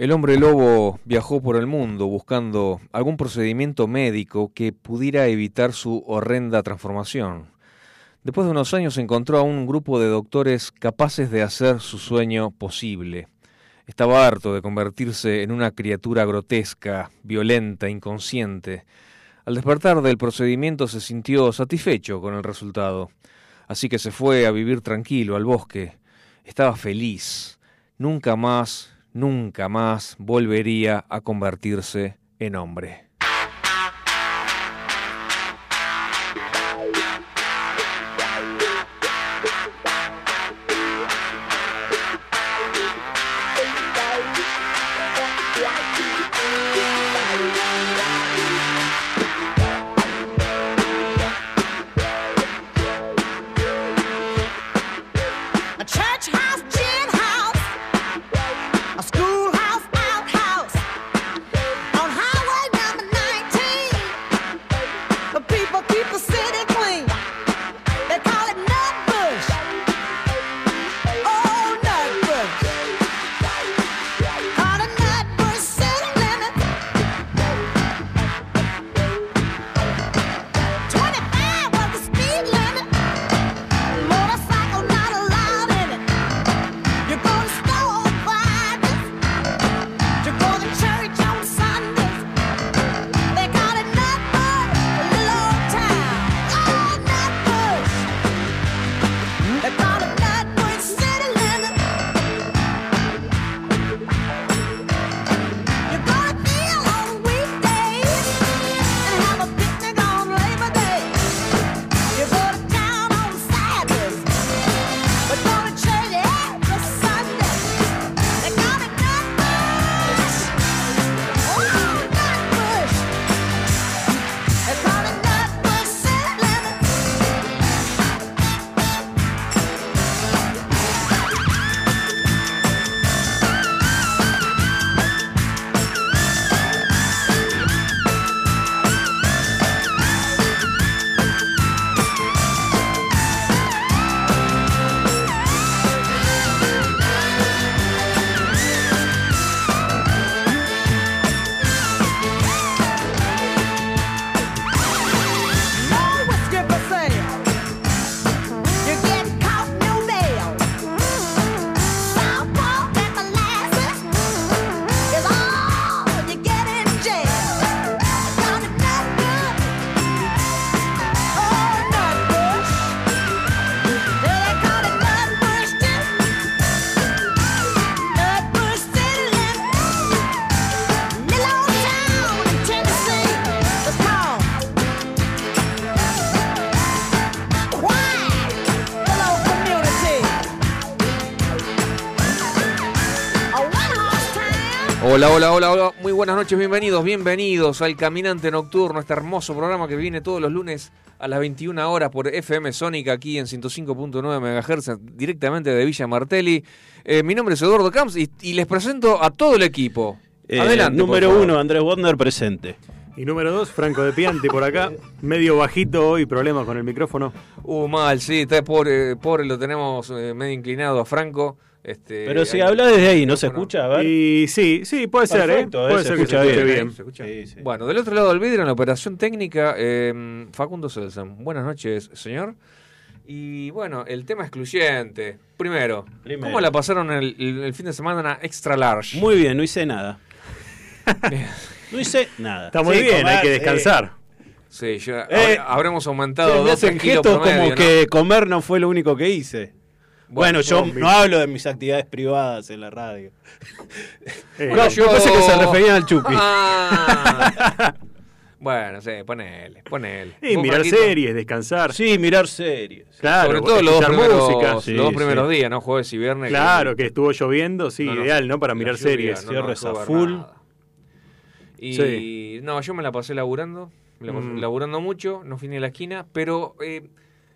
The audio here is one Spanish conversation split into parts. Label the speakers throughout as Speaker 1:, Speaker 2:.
Speaker 1: El hombre lobo viajó por el mundo buscando algún procedimiento médico que pudiera evitar su horrenda transformación. Después de unos años encontró a un grupo de doctores capaces de hacer su sueño posible. Estaba harto de convertirse en una criatura grotesca, violenta, inconsciente. Al despertar del procedimiento se sintió satisfecho con el resultado, así que se fue a vivir tranquilo al bosque. Estaba feliz. Nunca más nunca más volvería a convertirse en hombre. Hola, hola, hola, hola. Muy buenas noches, bienvenidos, bienvenidos al Caminante Nocturno, este hermoso programa que viene todos los lunes a las 21 horas por FM Sónica aquí en 105.9 MHz, directamente de Villa Martelli. Eh, mi nombre es Eduardo Camps y, les presento a todo el equipo.
Speaker 2: Eh, Adelante. Número uno, Andrés Wonder presente.
Speaker 3: Y número dos, Franco de Pianti por acá, medio bajito hoy, problemas con el micrófono.
Speaker 1: Uh, mal, sí, está pobre, pobre lo tenemos eh, medio inclinado a Franco. Este,
Speaker 2: Pero si habla desde ahí, ¿no se escucha? A ver.
Speaker 3: Y sí, sí, puede ser, ¿eh? Puede ser que se escuche bien.
Speaker 1: bien. Bueno, del otro lado del vidrio, en la operación técnica, eh, Facundo Selsan. Buenas noches, señor. Y bueno, el tema excluyente. Primero, ¿cómo la pasaron el, fin de semana extra large?
Speaker 2: Muy bien, no hice nada. no hice nada.
Speaker 3: Está muy bien, hay que descansar.
Speaker 1: Sí, ya eh, habremos aumentado dos kilos
Speaker 2: como que comer no fue lo único que hice. Bueno, yo no hablo de mis actividades privadas en la radio.
Speaker 3: Eh, no, yo pensé que se referían al chupi.
Speaker 1: Ah. bueno, sí, ponele, ponele.
Speaker 3: Y mirar series, descansar.
Speaker 2: Sí, mirar series.
Speaker 1: Claro, Sobre todo los dos primeros, los dos primeros días, ¿no? Jueves y viernes.
Speaker 3: Claro, que, estuvo lloviendo, sí, ideal, ¿no? Para mirar series.
Speaker 2: Cierres a full.
Speaker 1: Y no, yo me la pasé laburando. mm. laburando mucho, no fui ni a la esquina, pero eh,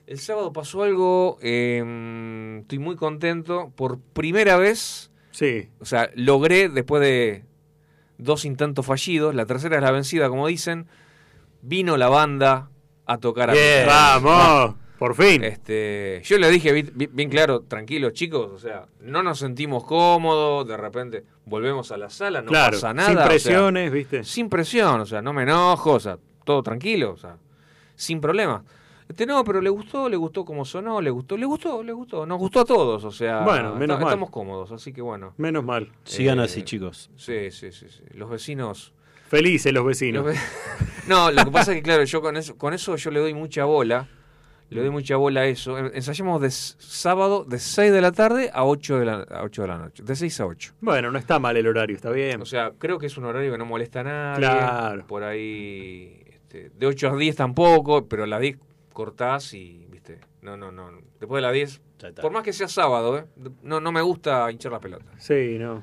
Speaker 1: el sábado pasó algo, em, estoy muy contento, por primera vez,
Speaker 3: sí.
Speaker 1: o sea, logré después de dos intentos fallidos, la tercera es la vencida, como dicen, vino la banda a tocar a
Speaker 3: ¡Vamos! Por fin.
Speaker 1: Este, yo le dije bien, claro, tranquilos chicos, o sea, no nos sentimos cómodos, de repente volvemos a la sala, no pasa nada.
Speaker 3: Sin presiones, ¿viste?
Speaker 1: Sin presión, o sea, no me enojo, o sea, todo tranquilo, o sea, sin problema. Este, no, pero le gustó, le gustó cómo sonó, le gustó, le gustó, le gustó, nos gustó a todos, o sea,
Speaker 3: bueno, menos mal.
Speaker 1: estamos cómodos, así que bueno.
Speaker 3: Menos mal.
Speaker 2: Sigan así, eh, chicos.
Speaker 1: Sí, sí, sí, sí. Los vecinos
Speaker 3: Felices los vecinos.
Speaker 1: no, lo que pasa es que claro, yo con eso, con eso yo le doy mucha bola le doy mucha bola a eso. Ensayamos de sábado de 6 de la tarde a 8 de la, a 8 de la noche. De 6 a 8.
Speaker 3: Bueno, no está mal el horario, está bien.
Speaker 1: O sea, creo que es un horario que no molesta a nadie.
Speaker 3: Claro.
Speaker 1: Por ahí, este, de 8 a 10 tampoco, pero a las 10 cortás y, viste, no, no, no. Después de las 10, por más que sea sábado, ¿eh? no, no me gusta hinchar la pelota.
Speaker 3: Sí, no.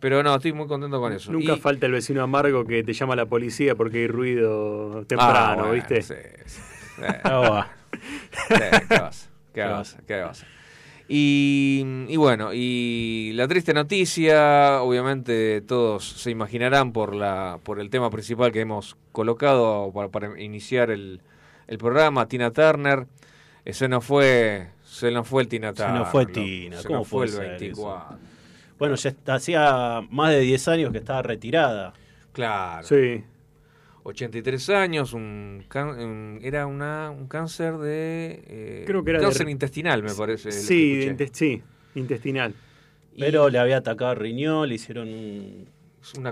Speaker 1: Pero no, estoy muy contento con eso.
Speaker 3: Nunca falta el vecino amargo que te llama a la policía porque hay ruido temprano, ah, ¿viste? Sí, sí.
Speaker 1: ¿Qué vas? ¿Qué vas? Y, bueno, y la triste noticia, obviamente todos se imaginarán por la por el tema principal que hemos colocado para, iniciar el, programa, Tina Turner, ese no fue, se no fue el Tina Turner.
Speaker 2: Se no fue Tina,
Speaker 1: ¿cómo fue el 24?
Speaker 2: Bueno, ya hacía más de 10 años que estaba retirada.
Speaker 1: Claro.
Speaker 3: Sí.
Speaker 1: 83 años, un, era una, un cáncer de...
Speaker 3: Eh, Creo que era
Speaker 1: cáncer intestinal, me parece.
Speaker 3: Sí, sí, intestinal.
Speaker 2: Pero le había atacado el riñón, le hicieron un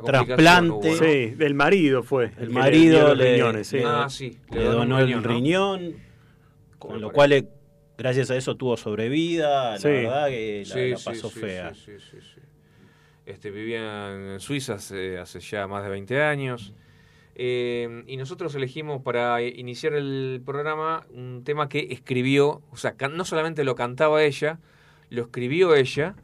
Speaker 2: trasplante.
Speaker 3: Sí, del marido fue.
Speaker 2: El, marido le,
Speaker 1: riñones, ah,
Speaker 2: le, donó el riñón, con lo cual, eh, gracias a eso, tuvo sobrevida. La verdad que la, pasó fea.
Speaker 1: Este, vivía en Suiza hace, hace ya más de 20 años. Eh, y nosotros elegimos para iniciar el programa un tema que escribió, o sea, no solamente lo cantaba ella, lo escribió ella,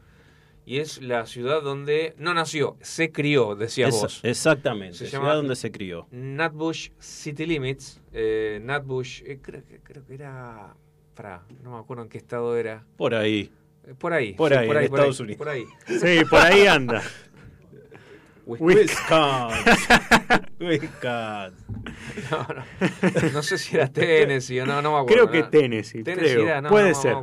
Speaker 1: y es la ciudad donde no nació, se crió, decía vos.
Speaker 2: Exactamente, se ciudad donde se crió.
Speaker 1: Nutbush City Limits, eh, Nutbush, eh, creo, creo, que era, para, no me acuerdo en qué estado era.
Speaker 2: Por ahí.
Speaker 1: Por ahí.
Speaker 2: Por ahí, por ahí, Estados Unidos.
Speaker 1: Por ahí.
Speaker 3: Sí, por ahí anda.
Speaker 2: Wisconsin.
Speaker 1: Wisconsin. No, no. no, sé si era Tennessee o no, no me acuerdo.
Speaker 3: Creo que Tennessee. Tennessee creo. Era, no, Puede ser.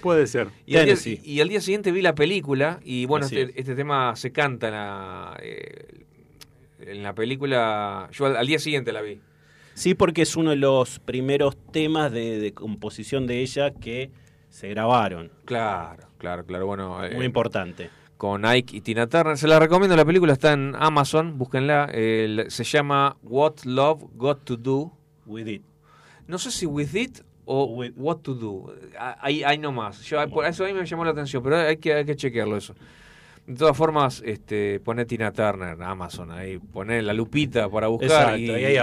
Speaker 3: Puede ser.
Speaker 1: Y al, día, y al, día, siguiente vi la película y bueno, este, este, tema se canta en la, eh, en la película. Yo al, día siguiente la vi.
Speaker 2: Sí, porque es uno de los primeros temas de, de composición de ella que se grabaron.
Speaker 1: Claro, claro, claro. Bueno,
Speaker 2: muy eh, importante
Speaker 1: con Ike y Tina Turner. Se la recomiendo, la película está en Amazon, búsquenla. se llama What Love Got to Do
Speaker 2: With It.
Speaker 1: No sé si With It o What to Do. Ahí, ahí nomás. Yo, por eso ahí me llamó la atención, pero hay que, hay que chequearlo eso. De todas formas, este, pone Tina Turner en Amazon, ahí pone la lupita para buscar y, ahí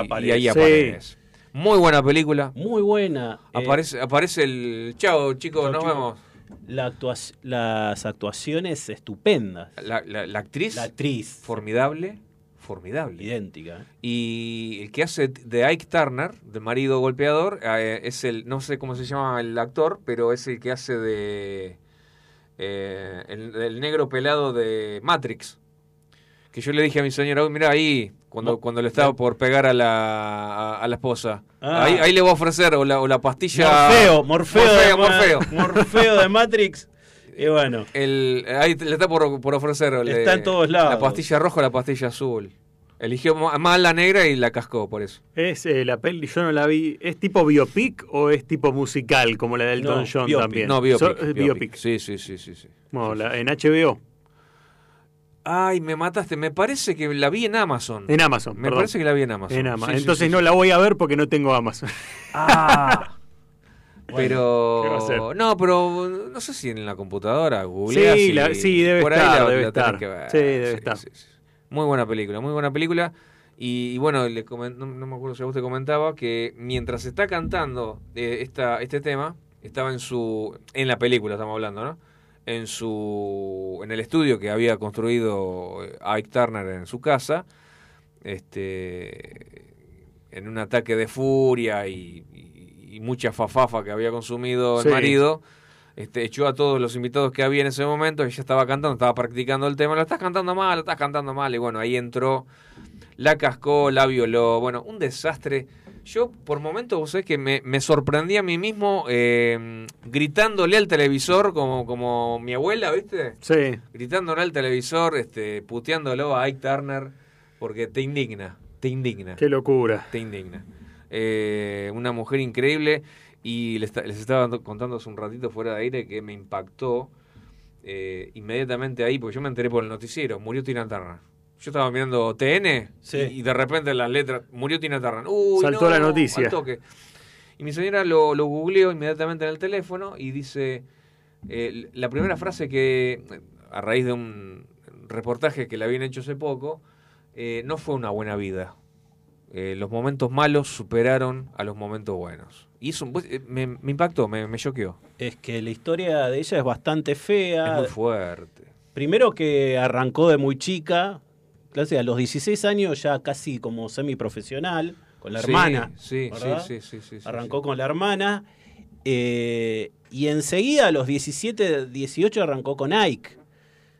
Speaker 1: aparece. Muy buena película.
Speaker 2: Muy buena.
Speaker 1: Aparece, aparece el... Chao chicos, nos vemos
Speaker 2: las actuaciones estupendas.
Speaker 1: La, la, actriz.
Speaker 2: La actriz.
Speaker 1: Formidable. Formidable.
Speaker 2: Idéntica.
Speaker 1: Y el que hace de Ike Turner, de marido golpeador, eh, es el, no sé cómo se llama el actor, pero es el que hace de. Eh, el, negro pelado de Matrix. Que yo le dije a mi señora, mira ahí, cuando, cuando le estaba por pegar a la, a, la esposa. Ah. Ahí, ahí, le voy a ofrecer o la, o la pastilla.
Speaker 2: Morfeo, Morfeo, Morfeo, Morfeo. de Matrix. Y bueno.
Speaker 1: El, ahí le está por, por ofrecer.
Speaker 2: Está en todos lados.
Speaker 1: La pastilla roja o la pastilla azul. Eligió más la negra y la cascó por eso.
Speaker 3: Es eh, la peli, yo no la vi. ¿Es tipo biopic o es tipo musical como la del Don John también?
Speaker 1: No, biopic, biopic. Sí, sí, sí, sí. sí.
Speaker 3: Bueno, La, en HBO.
Speaker 1: Ay, me mataste. Me parece que la vi en Amazon.
Speaker 3: En Amazon.
Speaker 1: Me parece que la vi en Amazon.
Speaker 3: En Amazon. Entonces no la voy a ver porque no tengo Amazon.
Speaker 1: Ah. pero no, pero no sé si en la computadora, Google.
Speaker 3: Sí, sí, debe estar, debe estar. Sí, debe estar.
Speaker 1: Muy buena película, muy buena película. Y, bueno, le no, me acuerdo si a usted comentaba que mientras está cantando eh, esta, este tema, estaba en su en la película, estamos hablando, ¿no? En su en el estudio que había construido eh, Ike Turner en su casa, este en un ataque de furia y, mucha fafafa que había consumido el marido, este, echó a todos los invitados que había en ese momento, ella estaba cantando, estaba practicando el tema, lo estás cantando mal, lo estás cantando mal, y bueno, ahí entró, la cascó, la violó, bueno, un desastre. Yo por momentos, vos sabés que me, me sorprendí a mí mismo eh, gritándole al televisor como, como mi abuela, ¿viste?
Speaker 3: Sí.
Speaker 1: Gritándole al televisor, este, puteándolo a Ike Turner, porque te indigna, te indigna.
Speaker 3: Qué locura.
Speaker 1: Te indigna. Eh, una mujer increíble y les, estaba contando hace un ratito fuera de aire que me impactó eh, inmediatamente ahí, porque yo me enteré por el noticiero, murió Tina Turner. Yo estaba mirando TN y, de repente las letras, murió Tina Turner.
Speaker 3: Saltó la noticia.
Speaker 1: Y mi señora lo, lo googleó inmediatamente en el teléfono y dice, eh, la primera frase que, a raíz de un reportaje que le habían hecho hace poco, eh, no fue una buena vida. Eh, los momentos malos superaron a los momentos buenos. Y eso eh, me, impactó, me, me choqueó.
Speaker 2: Es que la historia de ella es bastante fea.
Speaker 1: Es muy fuerte.
Speaker 2: Primero que arrancó de muy chica, clase, a los 16 años ya casi como semiprofesional, con la hermana.
Speaker 1: Sí, sí, sí, sí,
Speaker 2: Arrancó con la hermana. y enseguida a los 17, 18 arrancó con Ike.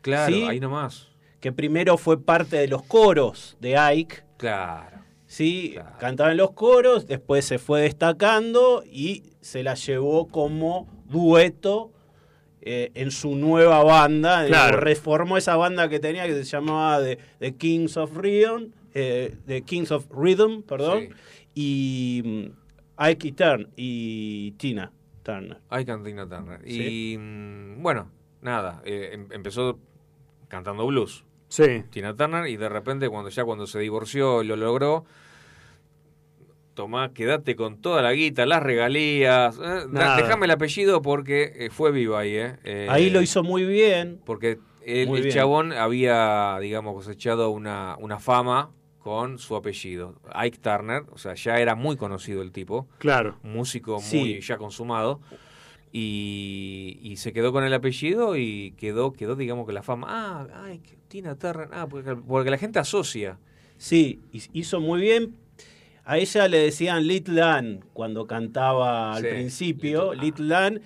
Speaker 1: Claro, ahí nomás.
Speaker 2: Que primero fue parte de los coros de Ike.
Speaker 1: Claro.
Speaker 2: ¿sí? Cantaba en los coros, después se fue destacando y se la llevó como dueto eh, en su nueva banda. Reformó esa banda que tenía que se llamaba The, Kings of Rhythm, eh, The Kings of Rhythm, perdón, y mm, Ike Turner y Tina Turner.
Speaker 1: Ike y Tina Turner. Y mm, bueno, nada, eh, em, empezó cantando blues.
Speaker 3: Sí.
Speaker 1: Tina Turner, y de repente cuando ya cuando se divorció lo logró, tomá, quédate con toda la guita, las regalías, eh, déjame el apellido porque eh, fue vivo ahí, eh.
Speaker 2: ahí lo hizo muy bien.
Speaker 1: Porque el, chabón había, digamos, cosechado una, una fama con su apellido. Ike Turner, o sea, ya era muy conocido el tipo.
Speaker 3: Claro.
Speaker 1: músico muy ya consumado. Y, se quedó con el apellido y quedó, quedó digamos que la fama. Ah, ay, Tina Turner. Ah, porque, la gente asocia.
Speaker 2: Sí, hizo muy bien. A ella le decían Little Ann cuando cantaba al principio, Little, Ann,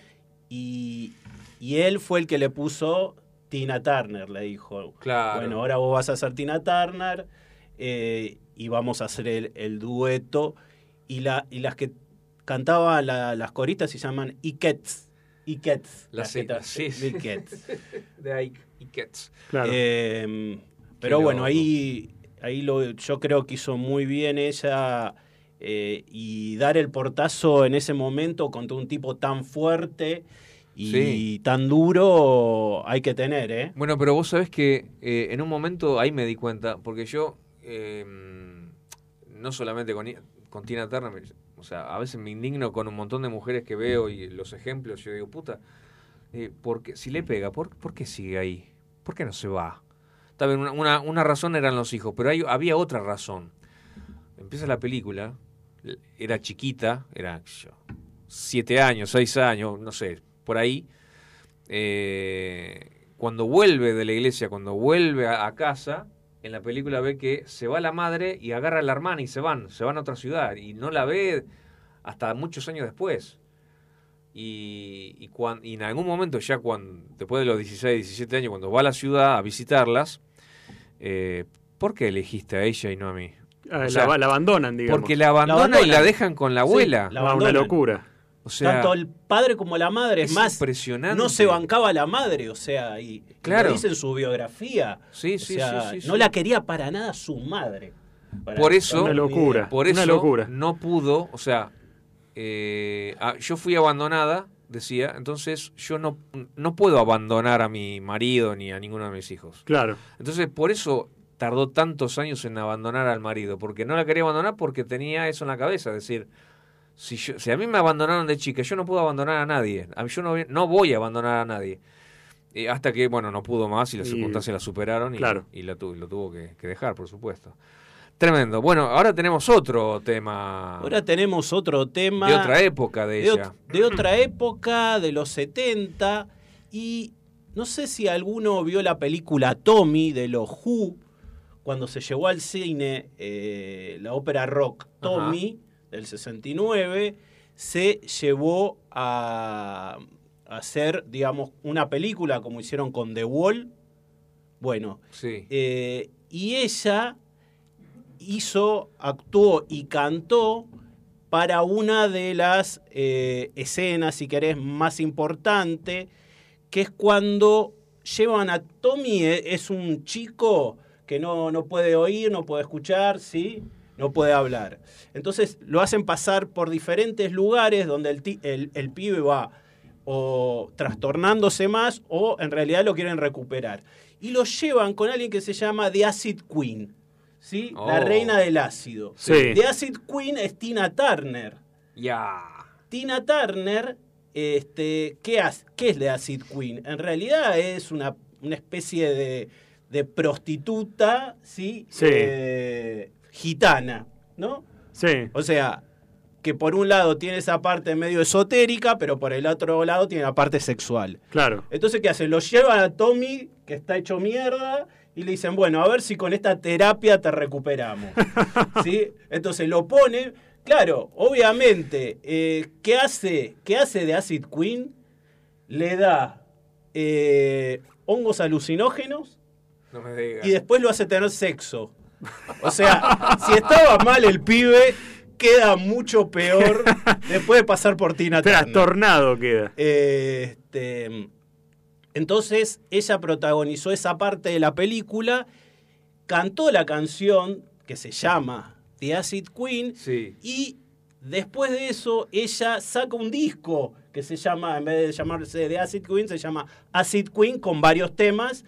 Speaker 2: y, él fue el que le puso Tina Turner, le dijo.
Speaker 1: Claro.
Speaker 2: Bueno, ahora vos vas a ser Tina Turner eh, y vamos a hacer el, dueto. Y, la, y las que cantaban las coristas se llaman Ikets. Ikets.
Speaker 1: Las citas, sí.
Speaker 2: Ikets.
Speaker 1: De Ike. Ikets.
Speaker 2: Claro. Eh, pero bueno, ahí, ahí lo, yo creo que hizo muy bien ella eh, y dar el portazo en ese momento contra un tipo tan fuerte y tan duro hay que tener, ¿eh?
Speaker 1: Bueno, pero vos sabés que eh, en un momento ahí me di cuenta, porque yo no solamente con, con Tina Turner, o sea, a veces me indigno con un montón de mujeres que veo y los ejemplos, yo digo, puta, eh, porque, si le pega, ¿por, qué sigue ahí? ¿Por qué no se va? También una, una, una razón eran los hijos, pero había otra razón. Empieza la película, era chiquita, era siete años, seis años, no sé, por ahí. Eh, cuando vuelve de la iglesia, cuando vuelve a casa, en la película ve que se va la madre y agarra a la hermana y se van, se van a otra ciudad y no la ve hasta muchos años después. Y, y, y en algún momento, ya cuando, después de los 16, 17 años, cuando va a la ciudad a visitarlas, eh, ¿por qué elegiste a ella y no a mí?
Speaker 3: Ah, la, abandonan, digamos.
Speaker 1: Porque la abandonan, y la dejan con la abuela.
Speaker 3: la una locura.
Speaker 2: Tanto el padre como la madre, es, más,
Speaker 1: impresionante.
Speaker 2: no se bancaba la madre, o sea, y, lo dice en su biografía.
Speaker 1: Sí, sí, sí,
Speaker 2: No la quería para nada su madre.
Speaker 1: por eso,
Speaker 3: una locura,
Speaker 1: por eso locura. no pudo, o sea, eh, yo fui abandonada, decía, entonces yo no, no puedo abandonar a mi marido ni a ninguno de mis hijos.
Speaker 3: Claro.
Speaker 1: Entonces, por eso tardó tantos años en abandonar al marido, porque no la quería abandonar porque tenía eso en la cabeza, es decir, si, si a mí me abandonaron de chica, yo no puedo abandonar a nadie. A mí, yo no, no voy a abandonar a nadie. hasta que, bueno, no pudo más y las circunstancias la superaron y, y, lo tuvo que, dejar, por supuesto. Tremendo. Bueno, ahora tenemos otro tema.
Speaker 2: Ahora tenemos otro tema.
Speaker 1: De otra época de, ella.
Speaker 2: de otra época, de los 70. Y no sé si alguno vio la película Tommy de los Who cuando se llevó al cine eh, la ópera rock Tommy del 69, se llevó a, hacer, digamos, una película como hicieron con The Wall. Bueno,
Speaker 1: sí.
Speaker 2: Eh, y ella hizo, actuó y cantó para una de las eh, escenas, si querés, más importante, que es cuando llevan a Tommy, eh, es un chico que no, no puede oír, no puede escuchar, ¿sí? no puede hablar. Entonces lo hacen pasar por diferentes lugares donde el, el, pibe va o trastornándose más o en realidad lo quieren recuperar. Y lo llevan con alguien que se llama The Acid Queen, ¿sí? La oh. reina del ácido. The Acid Queen es Tina Turner.
Speaker 1: Ya.
Speaker 2: Tina Turner, este, ¿qué, ¿qué es The Acid Queen? En realidad es una, una especie de, de prostituta, ¿sí?
Speaker 3: sí.
Speaker 2: Eh, gitana, ¿no?
Speaker 3: Sí.
Speaker 2: O sea, que por un lado tiene esa parte medio esotérica, pero por el otro lado tiene la parte sexual.
Speaker 3: Claro.
Speaker 2: Entonces, ¿qué hacen? Lo llevan a Tommy, que está hecho mierda, y le dicen, bueno, a ver si con esta terapia te recuperamos. ¿Sí? Entonces lo pone. Claro, obviamente, eh, ¿qué, hace, ¿qué hace de Acid Queen? Le da eh, hongos alucinógenos
Speaker 1: no me digas.
Speaker 2: y después lo hace tener sexo. O sea, si estaba mal el pibe, queda mucho peor después de pasar por Tina Turner.
Speaker 3: Trastornado queda.
Speaker 2: Este, entonces, ella protagonizó esa parte de la película, cantó la canción que se llama The Acid Queen y después de eso ella saca un disco que se llama, en vez de llamarse The Acid Queen, se llama Acid Queen con varios temas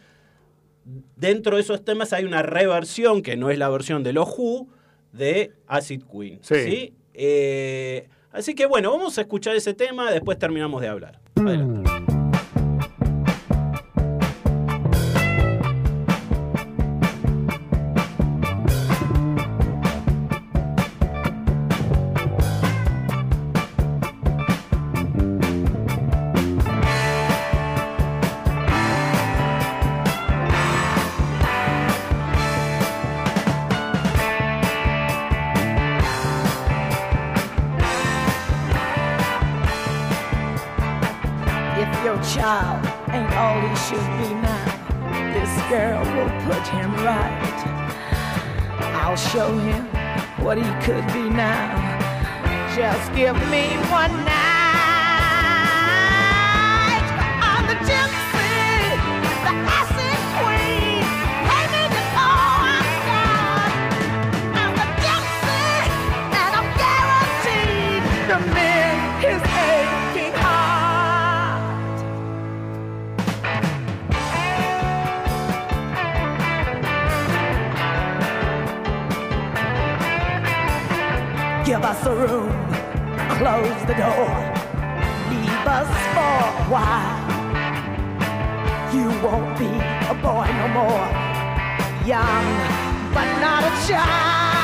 Speaker 2: dentro de esos temas hay una reversión, que no es la versión de los Who, de Acid Queen.
Speaker 3: Sí.
Speaker 2: Eh, así que bueno, vamos a escuchar ese tema, después terminamos de hablar. Adelante.
Speaker 4: Could be now. Just give me one night. Be a boy no more, young but not a child.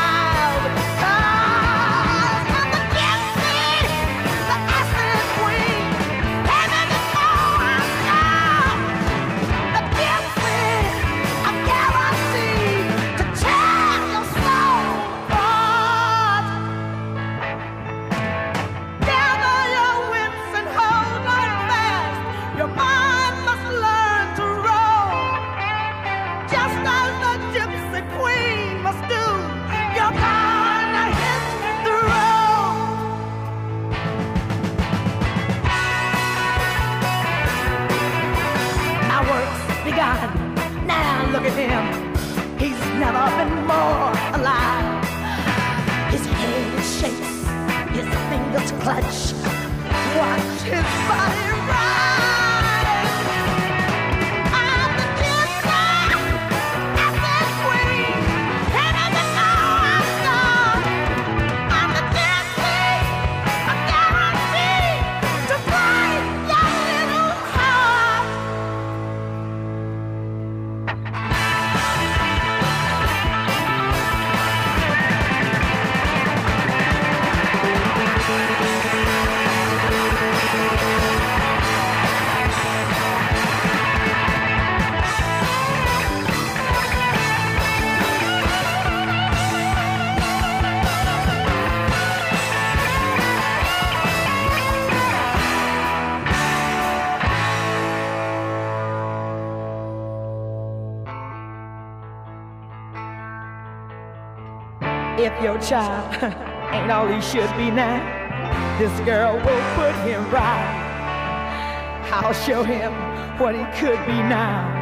Speaker 4: never been more alive. His hand shakes, his fingers clutch. Watch his body your child ain't all he should be now, this girl will put him right. I'll show him what he could be now.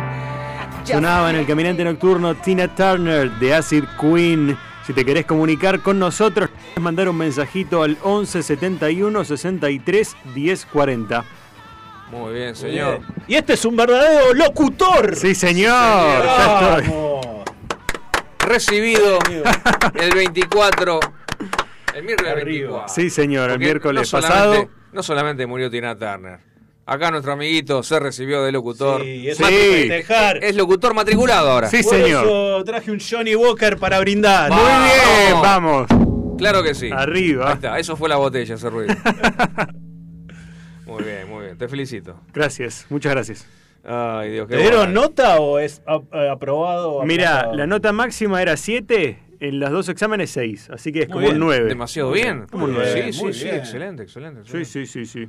Speaker 3: Sonaba en el caminante nocturno Tina Turner de Acid Queen. Si te querés comunicar con nosotros, puedes mandar un mensajito al 11 71 63 10 40.
Speaker 1: Muy bien, señor.
Speaker 2: Y este es un verdadero locutor.
Speaker 3: Sí, señor.
Speaker 1: Recibido el 24. El miércoles 24.
Speaker 3: Sí, señor, el miércoles pasado.
Speaker 1: No solamente murió Tina Turner. Acá nuestro amiguito se recibió de locutor.
Speaker 2: Sí, es, es
Speaker 1: locutor matriculado ahora.
Speaker 3: Sí, señor.
Speaker 2: traje un Johnny Walker para brindar.
Speaker 3: Muy bien, vamos.
Speaker 1: Claro que sí.
Speaker 3: Arriba.
Speaker 1: Ahí está, eso fue la botella, ese ruido. muy bien, muy bien. Te felicito.
Speaker 3: Gracias, muchas gracias.
Speaker 1: Ay, Dios,
Speaker 2: ¿Te dieron nota o es eh, aprobado?
Speaker 3: Mira, la nota máxima era 7, en los dos exámenes 6, así que es como un 9.
Speaker 1: Demasiado bien. Como un 9. Sí, sí, sí, excelente, excelente,
Speaker 3: Sí, sí, sí, sí.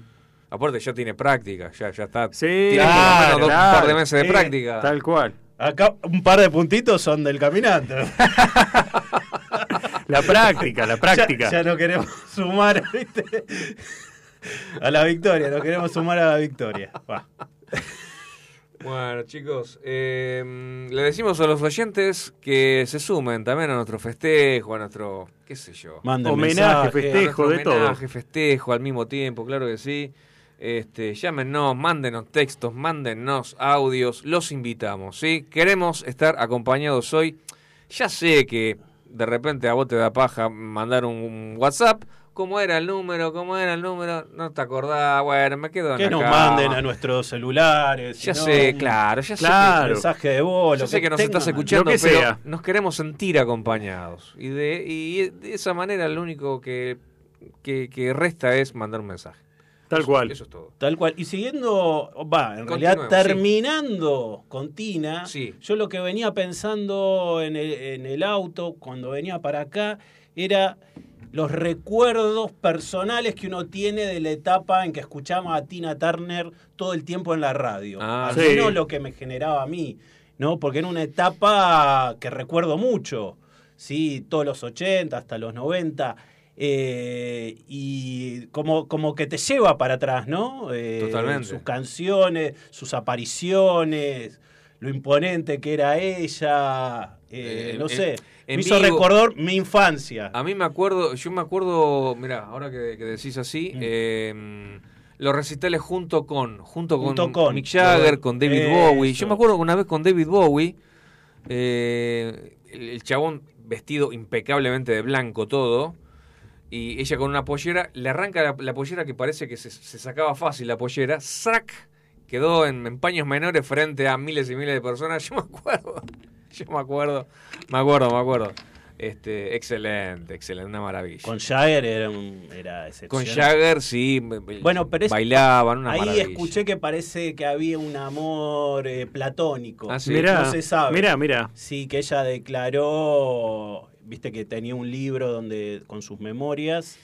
Speaker 1: Aparte ya tiene práctica, ya, ya está.
Speaker 3: Sí,
Speaker 1: tiene claro, un par de meses de práctica.
Speaker 3: Tal cual.
Speaker 2: Acá un par de puntitos son del caminante.
Speaker 3: la práctica, la práctica.
Speaker 2: Ya, no queremos sumar ¿viste? a la victoria, no queremos sumar a la victoria.
Speaker 1: Bueno, chicos, eh, le decimos a los oyentes que se sumen también a nuestro festejo, a nuestro, qué sé yo,
Speaker 3: homenaje, festejo, de todo.
Speaker 1: Homenaje, festejo al mismo tiempo, claro que sí. Este, llámenos, mándenos textos, mándenos audios, los invitamos, ¿sí? Queremos estar acompañados hoy. Ya sé que de repente a vos te da paja mandar un WhatsApp, ¿Cómo era el número? ¿Cómo era el número? No te acordás. Bueno, me quedo en
Speaker 2: Que nos manden a nuestros celulares.
Speaker 1: Ya sé, claro, ya
Speaker 2: claro. sé. mensaje de voz.
Speaker 1: Ya sé que, nos estás escuchando, pero nos queremos sentir acompañados. Y de, y de esa manera lo único que, que resta es mandar un mensaje.
Speaker 3: Tal cual.
Speaker 1: Eso es todo.
Speaker 2: Tal cual. Y siguiendo, va, en realidad terminando con Tina, yo lo que venía pensando en el, en el auto cuando venía para acá era los recuerdos personales que uno tiene de la etapa en que escuchaba a Tina Turner todo el tiempo en la radio. Ah, Al menos lo que me generaba a mí, ¿no? Porque era una etapa que recuerdo mucho, ¿sí? Todos los 80 hasta los 90. Eh, y como, como que te lleva para atrás, ¿no?
Speaker 1: Eh, Totalmente.
Speaker 2: Sus canciones, sus apariciones, lo imponente que era ella, eh, no sé. Me hizo recordar mi infancia.
Speaker 1: A mí me acuerdo, yo me acuerdo, mira, ahora que, decís así, mm. los recitales junto con, junto, con, Mick Jagger, con David Bowie. Yo me acuerdo una vez con David Bowie, el chabón vestido impecablemente de blanco todo, y ella con una pollera, le arranca la, pollera que parece que se, sacaba fácil la pollera, ¡sac! Quedó en, paños menores frente a miles y miles de personas. Yo me acuerdo, yo me acuerdo, me acuerdo, me acuerdo. Este, excelente, excelente, una maravilla.
Speaker 2: Con Jagger era, era
Speaker 1: Con Jagger sí, bueno, pero bailaban, una
Speaker 2: ahí escuché que parece que había un amor eh, platónico.
Speaker 1: Ah, ¿sí?
Speaker 2: no se sabe.
Speaker 3: Mira, mira.
Speaker 2: Sí, que ella declaró viste que tenía un libro donde con sus memorias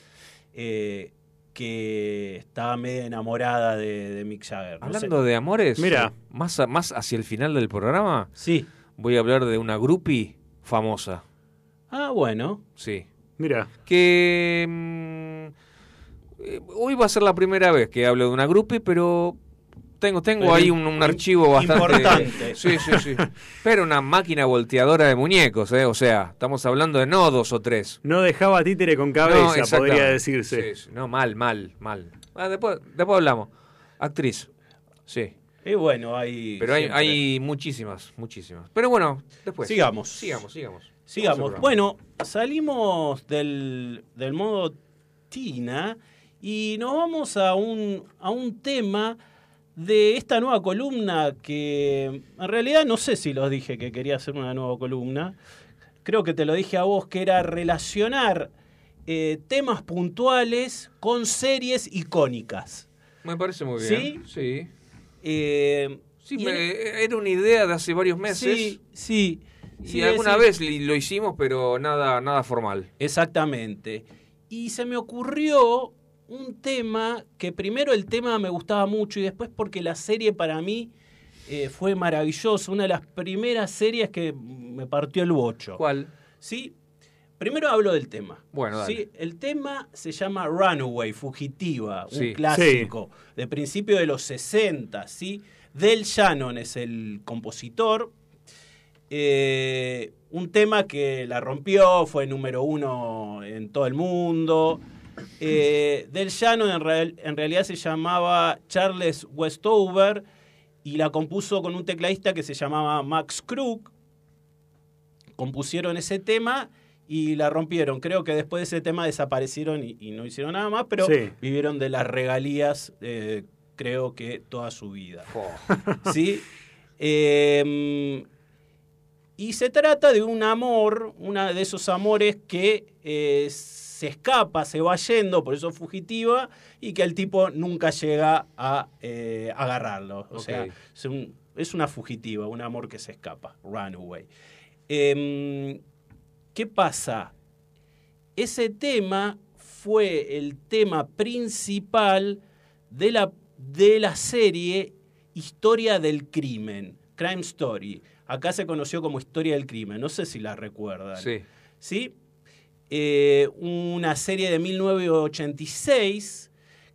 Speaker 2: eh, que estaba medio enamorada de, Mick Jagger.
Speaker 1: Hablando de amores,
Speaker 3: mira,
Speaker 1: más, más hacia el final del programa,
Speaker 2: sí.
Speaker 1: Voy a hablar de una groupie famosa.
Speaker 2: Ah, bueno.
Speaker 1: Sí.
Speaker 3: Mira.
Speaker 1: Que mm, eh, hoy va a ser la primera vez que hablo de una groupie, pero tengo, tengo ahí un, archivo bastante.
Speaker 2: Importante.
Speaker 1: Sí, sí, sí. Pero una máquina volteadora de muñecos, ¿eh? O sea, estamos hablando de no dos o tres.
Speaker 3: No dejaba títere con cabeza, podría decirse.
Speaker 1: no, mal, mal, mal. Ah, después, después hablamos. Actriz. Sí.
Speaker 2: Y bueno, hay.
Speaker 1: Pero hay, hay, muchísimas, muchísimas. Pero bueno, después.
Speaker 2: Sigamos.
Speaker 1: Sigamos, sigamos.
Speaker 2: Sigamos. Bueno, salimos del, del modo Tina y nos vamos a un, a un tema de esta nueva columna que en realidad no sé si los dije que quería hacer una nueva columna. Creo que te lo dije a vos, que era relacionar eh, temas puntuales con series icónicas.
Speaker 1: Me parece muy bien.
Speaker 2: Sí.
Speaker 1: Sí.
Speaker 2: Eh,
Speaker 1: sí era una idea de hace varios meses.
Speaker 2: Sí, sí.
Speaker 1: Y alguna vez lo hicimos, pero nada, nada formal.
Speaker 2: Exactamente. Y se me ocurrió un tema que primero el tema me gustaba mucho y después porque la serie para mí eh, fue maravillosa, una de las primeras series que me partió el bocho.
Speaker 1: ¿Cuál?
Speaker 2: Sí. Primero hablo del tema.
Speaker 1: Bueno,
Speaker 2: ¿sí? El tema se llama Runaway, Fugitiva, un clásico de principio de los 60, ¿sí? Del Shannon es el compositor. Eh, un tema que la rompió, fue número uno en todo el mundo. Eh, del Shannon en, en realidad se llamaba Charles Westover y la compuso con un tecladista que se llamaba Max Krug. Compusieron ese tema y la rompieron. Creo que después de ese tema desaparecieron y, no hicieron nada más, pero vivieron de las regalías, eh, creo que toda su vida. ¿Sí? Em, y se trata de un amor, uno de esos amores que eh, se escapa, se va yendo, por eso fugitiva, y que el tipo nunca llega a eh, agarrarlo. O sea, es, es, una fugitiva, un amor que se escapa, runaway. ¿Qué pasa? Ese tema fue el tema principal de la, de la serie Historia del Crimen, Crime Story. Acá se conoció como Historia del Crimen, no sé si la recuerdan.
Speaker 1: Sí.
Speaker 2: ¿Sí? Eh, una serie de 1986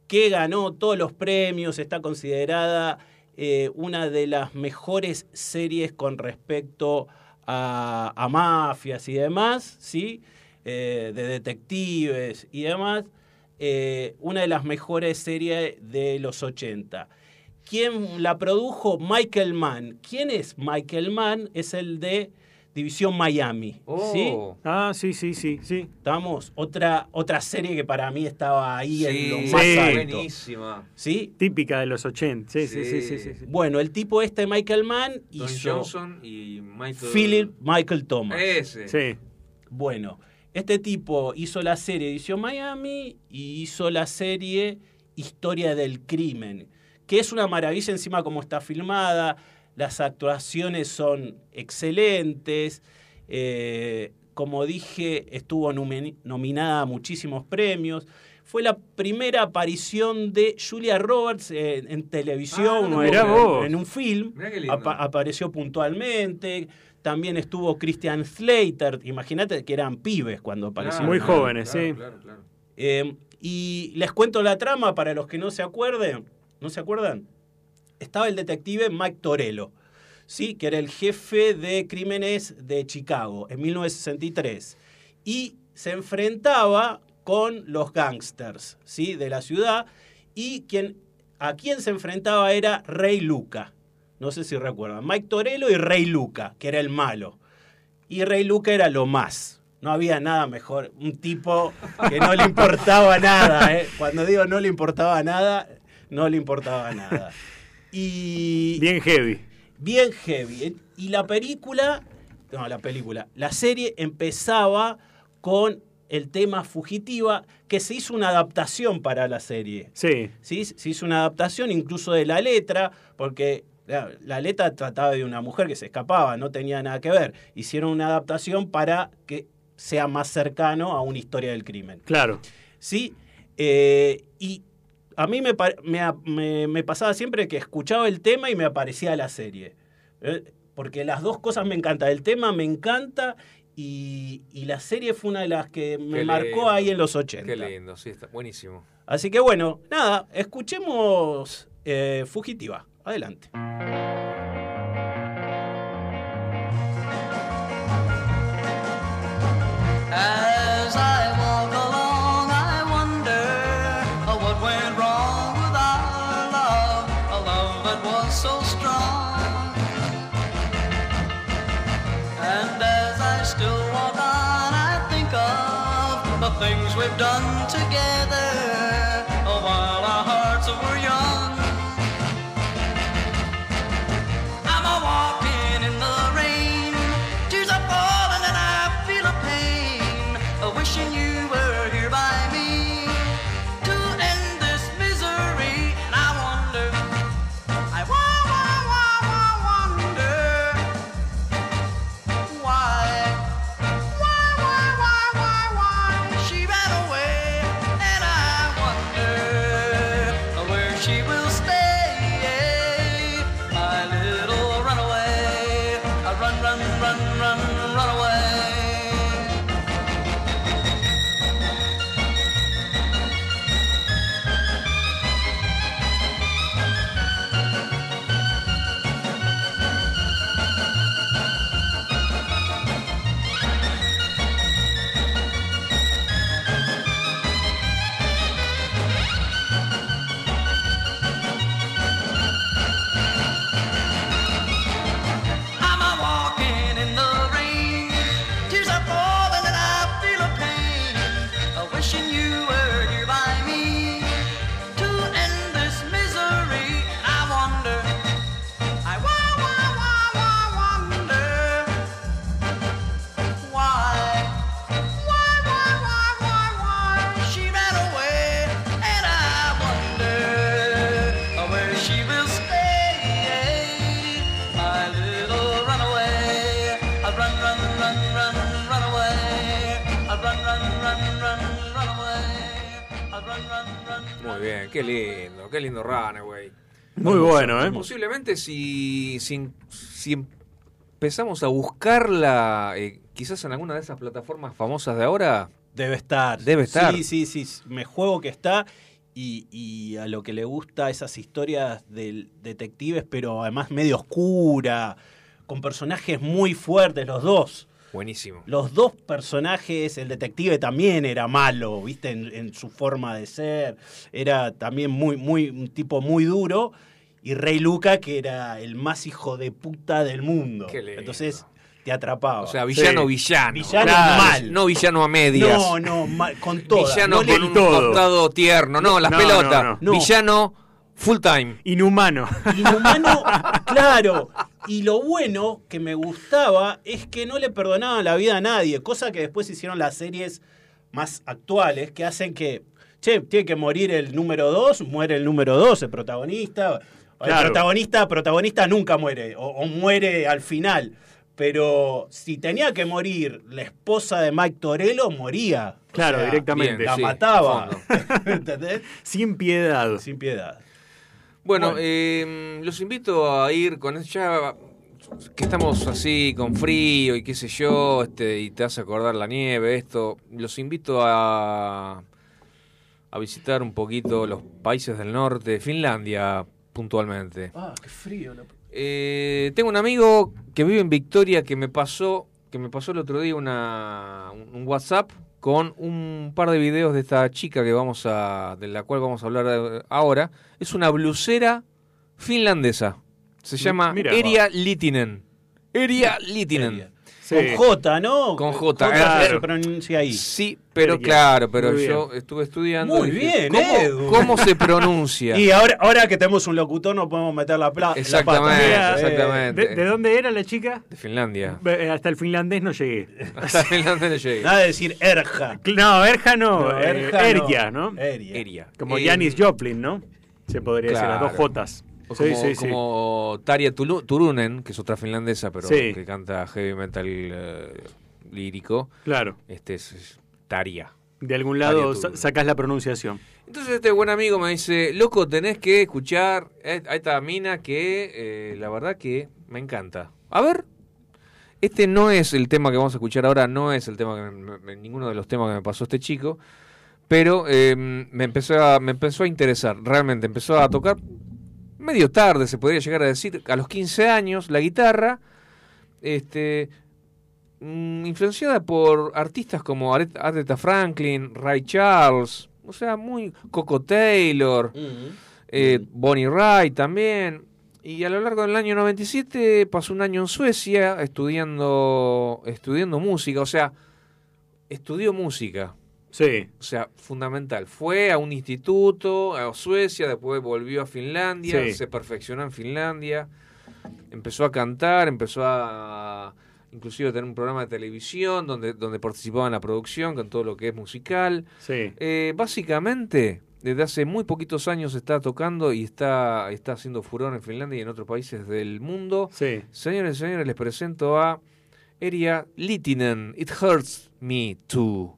Speaker 2: que ganó todos los premios, está considerada eh, una de las mejores series con respecto a a, mafias y demás, ¿sí? Eh, de detectives y demás, eh, una de las mejores series de los 80. ¿Quién la produjo? Michael Mann. ¿Quién es Michael Mann? Es el de División Miami. ¿sí?
Speaker 3: Oh. Ah, sí, sí, sí, sí.
Speaker 2: Estamos, otra, otra serie que para mí estaba ahí en lo más alto.
Speaker 1: buenísima.
Speaker 2: ¿Sí?
Speaker 3: Típica de los 80. Sí, sí, sí, sí. sí,
Speaker 2: Bueno, el tipo este, Michael Mann,
Speaker 1: Don Johnson y Michael...
Speaker 2: Philip Michael Thomas.
Speaker 1: Ese.
Speaker 3: Sí.
Speaker 2: Bueno, este tipo hizo la serie División Miami y hizo la serie Historia del Crimen, que es una maravilla encima como está filmada las actuaciones son excelentes. Eh, como dije, estuvo nominada a muchísimos premios. Fue la primera aparición de Julia Roberts en, televisión
Speaker 3: ah,
Speaker 2: en, un film. apareció puntualmente. También estuvo Christian Slater. Imagínate que eran pibes cuando aparecieron.
Speaker 3: Muy jóvenes, sí.
Speaker 2: Eh, y les cuento la trama para los que no se acuerden. ¿No se acuerdan? Estaba el detective Mike Torello, ¿sí? que era el jefe de crímenes de Chicago en 1963. Y se enfrentaba con los gangsters ¿sí? de la ciudad y a quien se enfrentaba era Rey Luca. No sé si recuerdan. Mike Torello y Rey Luca, que era el malo. Y Rey Luca era lo más. No había nada mejor. Un tipo que no le importaba nada. ¿eh? Cuando digo no le importaba nada, no le importaba nada. Y,
Speaker 3: bien heavy.
Speaker 2: Bien heavy. Y la película, no, la película, la serie empezaba con el tema Fugitiva, que se hizo una adaptación para la serie.
Speaker 3: Sí.
Speaker 2: ¿Sí? Se hizo una adaptación incluso de la letra, porque la, letra trataba de una mujer que se escapaba, no tenía nada que ver. Hicieron una adaptación para que sea más cercano a una historia del crimen.
Speaker 3: Claro.
Speaker 2: ¿Sí? Eh, y a mí me, pasaba siempre que escuchaba el tema y me aparecía la serie. Eh, porque las dos cosas me encantan. El tema me encanta y, la serie fue una de las que me marcó ahí en los 80.
Speaker 1: Qué lindo, sí, está buenísimo.
Speaker 2: Así que bueno, nada, escuchemos eh, Fugitiva. Adelante.
Speaker 5: We've done
Speaker 1: lindo, Runaway.
Speaker 3: Muy bueno, ¿eh?
Speaker 1: Posiblemente si, si, si empezamos a buscarla, eh, quizás en alguna de esas plataformas famosas de ahora.
Speaker 2: Debe estar.
Speaker 1: Debe estar.
Speaker 2: Sí, sí, sí. Me juego que está. Y, y a lo que le gusta esas historias de detectives, pero además medio oscura, con personajes muy fuertes, los dos.
Speaker 1: Buenísimo.
Speaker 2: Los dos personajes, el detective también era malo, viste, en, en su forma de ser. Era también muy, muy, un tipo muy duro. Y Rey Luca, que era el más hijo de puta del mundo.
Speaker 1: Qué lindo.
Speaker 2: Entonces te atrapaba.
Speaker 1: O sea, villano,
Speaker 3: Sí.
Speaker 1: villano.
Speaker 2: Villano
Speaker 1: Claro,
Speaker 2: mal.
Speaker 1: No villano a medias.
Speaker 2: no, no, mal- con todo.
Speaker 1: villano
Speaker 2: no
Speaker 1: con un
Speaker 3: todo.
Speaker 1: costado tierno. No, las
Speaker 3: No,
Speaker 1: pelotas.
Speaker 3: no, no.
Speaker 2: No.
Speaker 1: Villano full time.
Speaker 3: Inhumano.
Speaker 2: Inhumano, claro. Y lo bueno que me gustaba es que no le perdonaban la vida a nadie, cosa que después hicieron las series más actuales que hacen que, che, tiene que morir el número 2, muere el número 2, el protagonista. El
Speaker 3: Claro.
Speaker 2: protagonista, protagonista nunca muere, o, o muere al final. Pero si tenía que morir la esposa de Mike Torello, moría. O
Speaker 3: Claro,
Speaker 2: sea,
Speaker 3: directamente.
Speaker 1: bien,
Speaker 2: La
Speaker 1: sí,
Speaker 2: mataba. ¿Entendés?
Speaker 3: Sin piedad.
Speaker 2: Sin piedad.
Speaker 1: Bueno,
Speaker 2: Bueno.
Speaker 1: eh, los invito a ir con ya que estamos así con frío y qué sé yo, este, y te hace acordar la nieve, esto. Los invito a a visitar un poquito los países del norte, Finlandia puntualmente.
Speaker 2: Ah, qué frío.
Speaker 1: Eh, tengo un amigo que vive en Victoria que me pasó que me pasó el otro día una, un un WhatsApp con un par de videos de esta chica que vamos a de la cual vamos a hablar eh, ahora. Es una blusera finlandesa. Se llama
Speaker 3: mira.
Speaker 1: Eria Litinen. Eria Litinen.
Speaker 3: Sí.
Speaker 2: Con J, ¿no?
Speaker 1: Con J,
Speaker 2: se
Speaker 1: claro.
Speaker 2: pronuncia ahí.
Speaker 1: Sí, pero claro, pero
Speaker 3: bien.
Speaker 1: yo estuve estudiando.
Speaker 2: Muy
Speaker 1: dije,
Speaker 2: bien,
Speaker 1: ¿cómo,
Speaker 2: Edu.
Speaker 1: ¿Cómo se pronuncia?
Speaker 2: Y ahora, ahora que tenemos un locutor no podemos meter la, pla la
Speaker 1: Exactamente,
Speaker 2: pata. Eh,
Speaker 1: exactamente.
Speaker 3: ¿De, de dónde era la chica?
Speaker 1: De Finlandia.
Speaker 3: Eh, Hasta el finlandés no llegué.
Speaker 1: Hasta Finlandia no llegué.
Speaker 2: Nada de decir Erja.
Speaker 3: No, Erja no,
Speaker 2: No,
Speaker 3: eh,
Speaker 2: Erja
Speaker 3: Erja, ¿no?
Speaker 2: Eria.
Speaker 3: Como Janis Joplin, ¿no? Se podría decir, las dos. Jotas.
Speaker 1: O como,
Speaker 3: sí, sí.
Speaker 1: como Tarja Tulu- Turunen, que es otra finlandesa, pero que canta heavy metal eh, lírico.
Speaker 3: Claro,
Speaker 1: Este es, es Tarja.
Speaker 3: de algún lado sa- sacás la pronunciación.
Speaker 1: Entonces este buen amigo me dice, loco, tenés que escuchar a esta mina que eh, la verdad que me encanta. A ver, este no es el tema que vamos a escuchar ahora, no es el tema que me- me- ninguno de los temas que me pasó este chico, pero eh, me empezó a, me empezó a interesar, realmente empezó a tocar medio tarde, se podría llegar a decir, a los 15 años, la guitarra, este mm, influenciada por artistas como Aret- Aretha Franklin, Ray Charles, o sea, muy Coco Taylor, eh, Bonnie Wright también. Y a lo largo del año 97 pasó un año en Suecia estudiando, estudiando música, o sea, estudió música.
Speaker 3: Sí,
Speaker 1: O sea, fundamental. Fue a un instituto, a Suecia, después volvió a Finlandia,
Speaker 3: Sí.
Speaker 1: se perfeccionó en Finlandia, empezó a cantar, empezó a inclusive a tener un programa de televisión donde, donde participaba en la producción con todo lo que es musical.
Speaker 3: sí.
Speaker 1: Eh, básicamente, desde hace muy poquitos años está tocando y está, está haciendo furor en Finlandia y en otros países del mundo.
Speaker 3: Sí.
Speaker 1: Señores y señores, les presento a Eria Litinen. It hurts me too.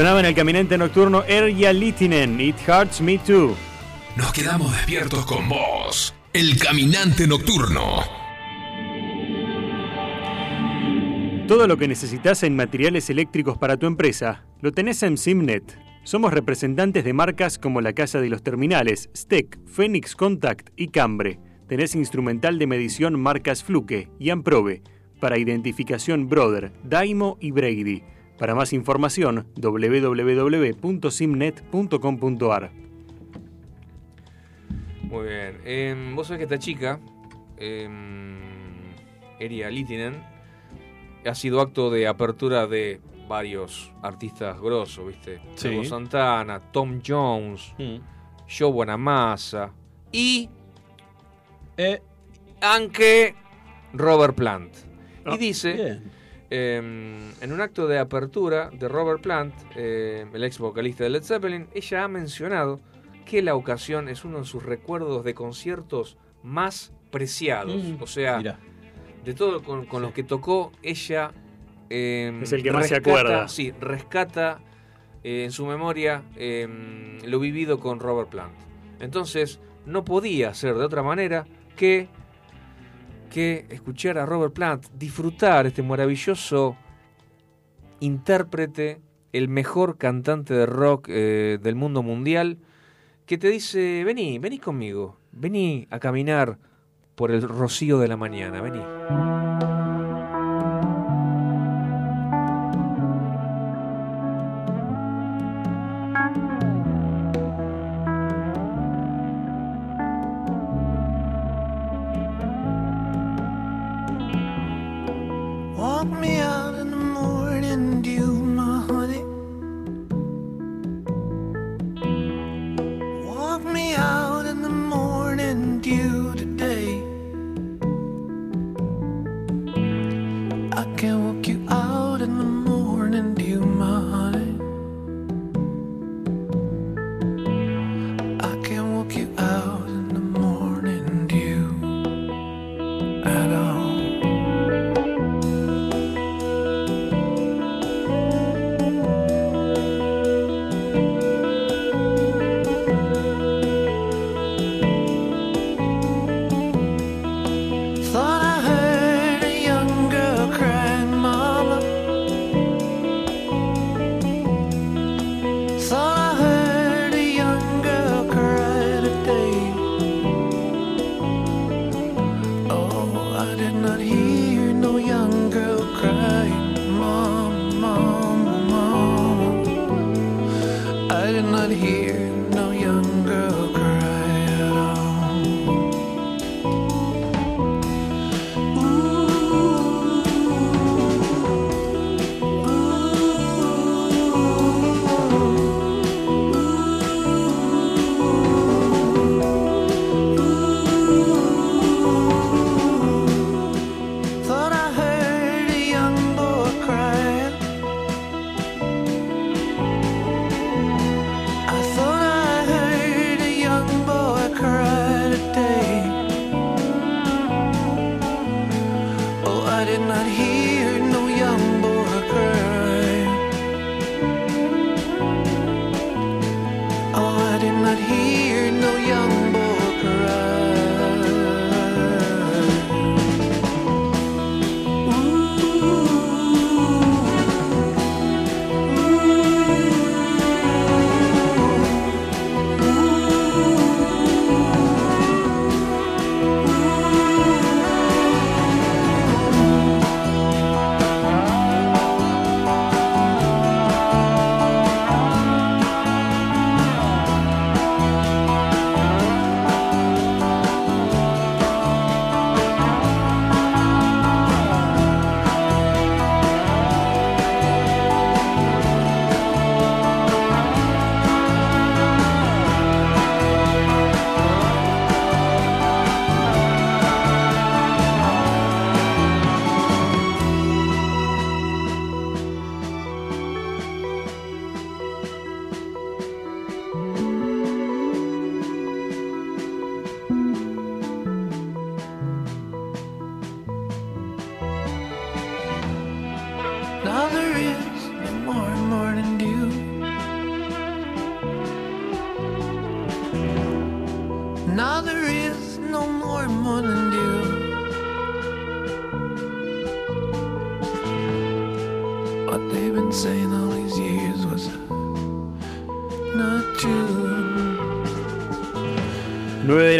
Speaker 3: Sonaba en el caminante nocturno Erja Litinen, It Hurts Me Too.
Speaker 6: Nos quedamos despiertos con vos, el caminante nocturno.
Speaker 3: Todo lo que necesitas en materiales eléctricos para tu empresa lo tenés en Simnet. Somos representantes de marcas como la Casa de los Terminales, Steck, Phoenix Contact y Cambre. Tenés instrumental de medición marcas Fluke y Amprobe para identificación Brother, Daimo y Brady. Para más información, www.simnet.com.ar.
Speaker 1: Muy bien. Em, vos sabés que esta chica, eh, Eria Litinen, ha sido acto de apertura de varios artistas grosos, ¿viste?
Speaker 2: Sí.
Speaker 1: Santana, Tom Jones,
Speaker 2: Mm.
Speaker 1: Joe Bonamassa y
Speaker 2: Eh,
Speaker 1: anche Robert Plant.
Speaker 3: Ah,
Speaker 1: y dice,
Speaker 2: bien.
Speaker 1: Eh, en un acto de apertura de Robert Plant, eh, el ex vocalista de Led Zeppelin, ella ha mencionado que la ocasión es uno de sus recuerdos de conciertos más preciados.
Speaker 2: Mm,
Speaker 1: O sea,
Speaker 2: Mirá.
Speaker 1: de todo con, con los que tocó, ella... eh,
Speaker 3: Es el que más se acuerda.
Speaker 1: Sí, rescata eh, en su memoria lo vivido con Robert Plant. Entonces, no podía ser de otra manera que, que escuchar a Robert Plant, disfrutar este maravilloso intérprete, el mejor cantante de rock eh, del mundo mundial, que te dice, vení, vení conmigo, vení a caminar por el rocío de la mañana, vení.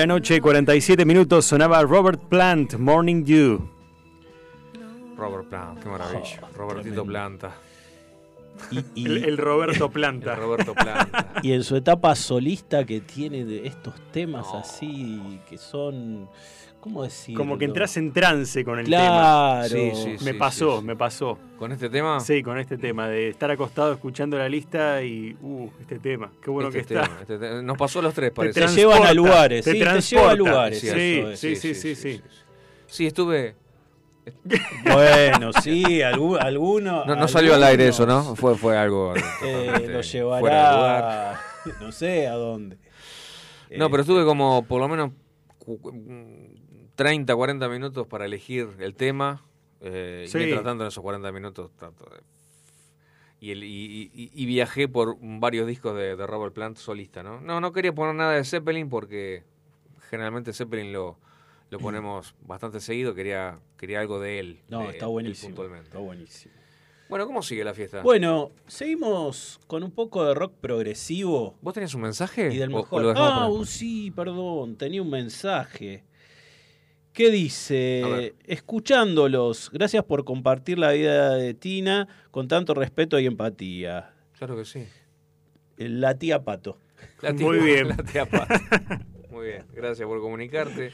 Speaker 3: La noche, 47 minutos, sonaba Robert Plant, Morning Dew.
Speaker 1: Robert Plant, qué maravilla. Robertito Planta.
Speaker 2: Y, y-
Speaker 3: El, el Roberto Planta.
Speaker 1: Roberto Planta.
Speaker 2: y en su etapa solista que tiene de estos temas
Speaker 1: No.
Speaker 2: así que son ¿cómo decirlo?
Speaker 3: Como que entras en trance con el
Speaker 2: claro
Speaker 1: Sí, sí,
Speaker 3: tema. Me
Speaker 1: sí,
Speaker 3: pasó,
Speaker 1: sí.
Speaker 3: me pasó.
Speaker 1: ¿Con este tema?
Speaker 3: Sí, con este tema, de estar acostado escuchando la lista y, uh, este tema, qué bueno
Speaker 1: Este
Speaker 3: que está.
Speaker 1: tema, este tema. Nos pasó a los tres, parece.
Speaker 2: te llevan a lugares,
Speaker 3: te
Speaker 2: sí, te
Speaker 3: transporta.
Speaker 2: lleva a lugares,
Speaker 3: Sí,
Speaker 2: eso
Speaker 3: sí, sí, sí, sí,
Speaker 1: Sí, estuve.
Speaker 2: bueno sí algu- alguno
Speaker 1: No, no salió al aire eso, ¿no? Fue, fue algo.
Speaker 2: eh, lo
Speaker 1: fuera de lugar.
Speaker 2: llevará no sé a dónde
Speaker 1: No, pero estuve como por lo menos 30, 40 minutos para elegir el tema. Eh,
Speaker 3: Sí.
Speaker 1: Y mientras tanto, en esos 40 minutos, trato de. Y, el- y- y- y viajé por varios discos de, de Robert Plant solista, ¿no? No, no quería poner nada de Zeppelin porque generalmente Zeppelin lo, lo ponemos bastante seguido. Quería, quería algo de él.
Speaker 2: no
Speaker 1: de
Speaker 2: está
Speaker 1: él
Speaker 2: buenísimo
Speaker 1: puntualmente.
Speaker 2: está buenísimo
Speaker 1: Bueno, ¿cómo sigue la fiesta?
Speaker 2: bueno seguimos con un poco de rock progresivo
Speaker 1: ¿Vos tenías un mensaje?
Speaker 2: Y del
Speaker 1: ¿O- o
Speaker 2: mejor. Ah,
Speaker 1: después?
Speaker 2: sí, perdón, tenía un mensaje. ¿Qué dice? Escuchándolos, gracias por compartir la vida de Tina con tanto respeto y empatía.
Speaker 1: Claro que sí.
Speaker 2: La tía Pato.
Speaker 1: La
Speaker 3: Muy bien.
Speaker 1: La tía Pata. Muy bien, gracias por comunicarte.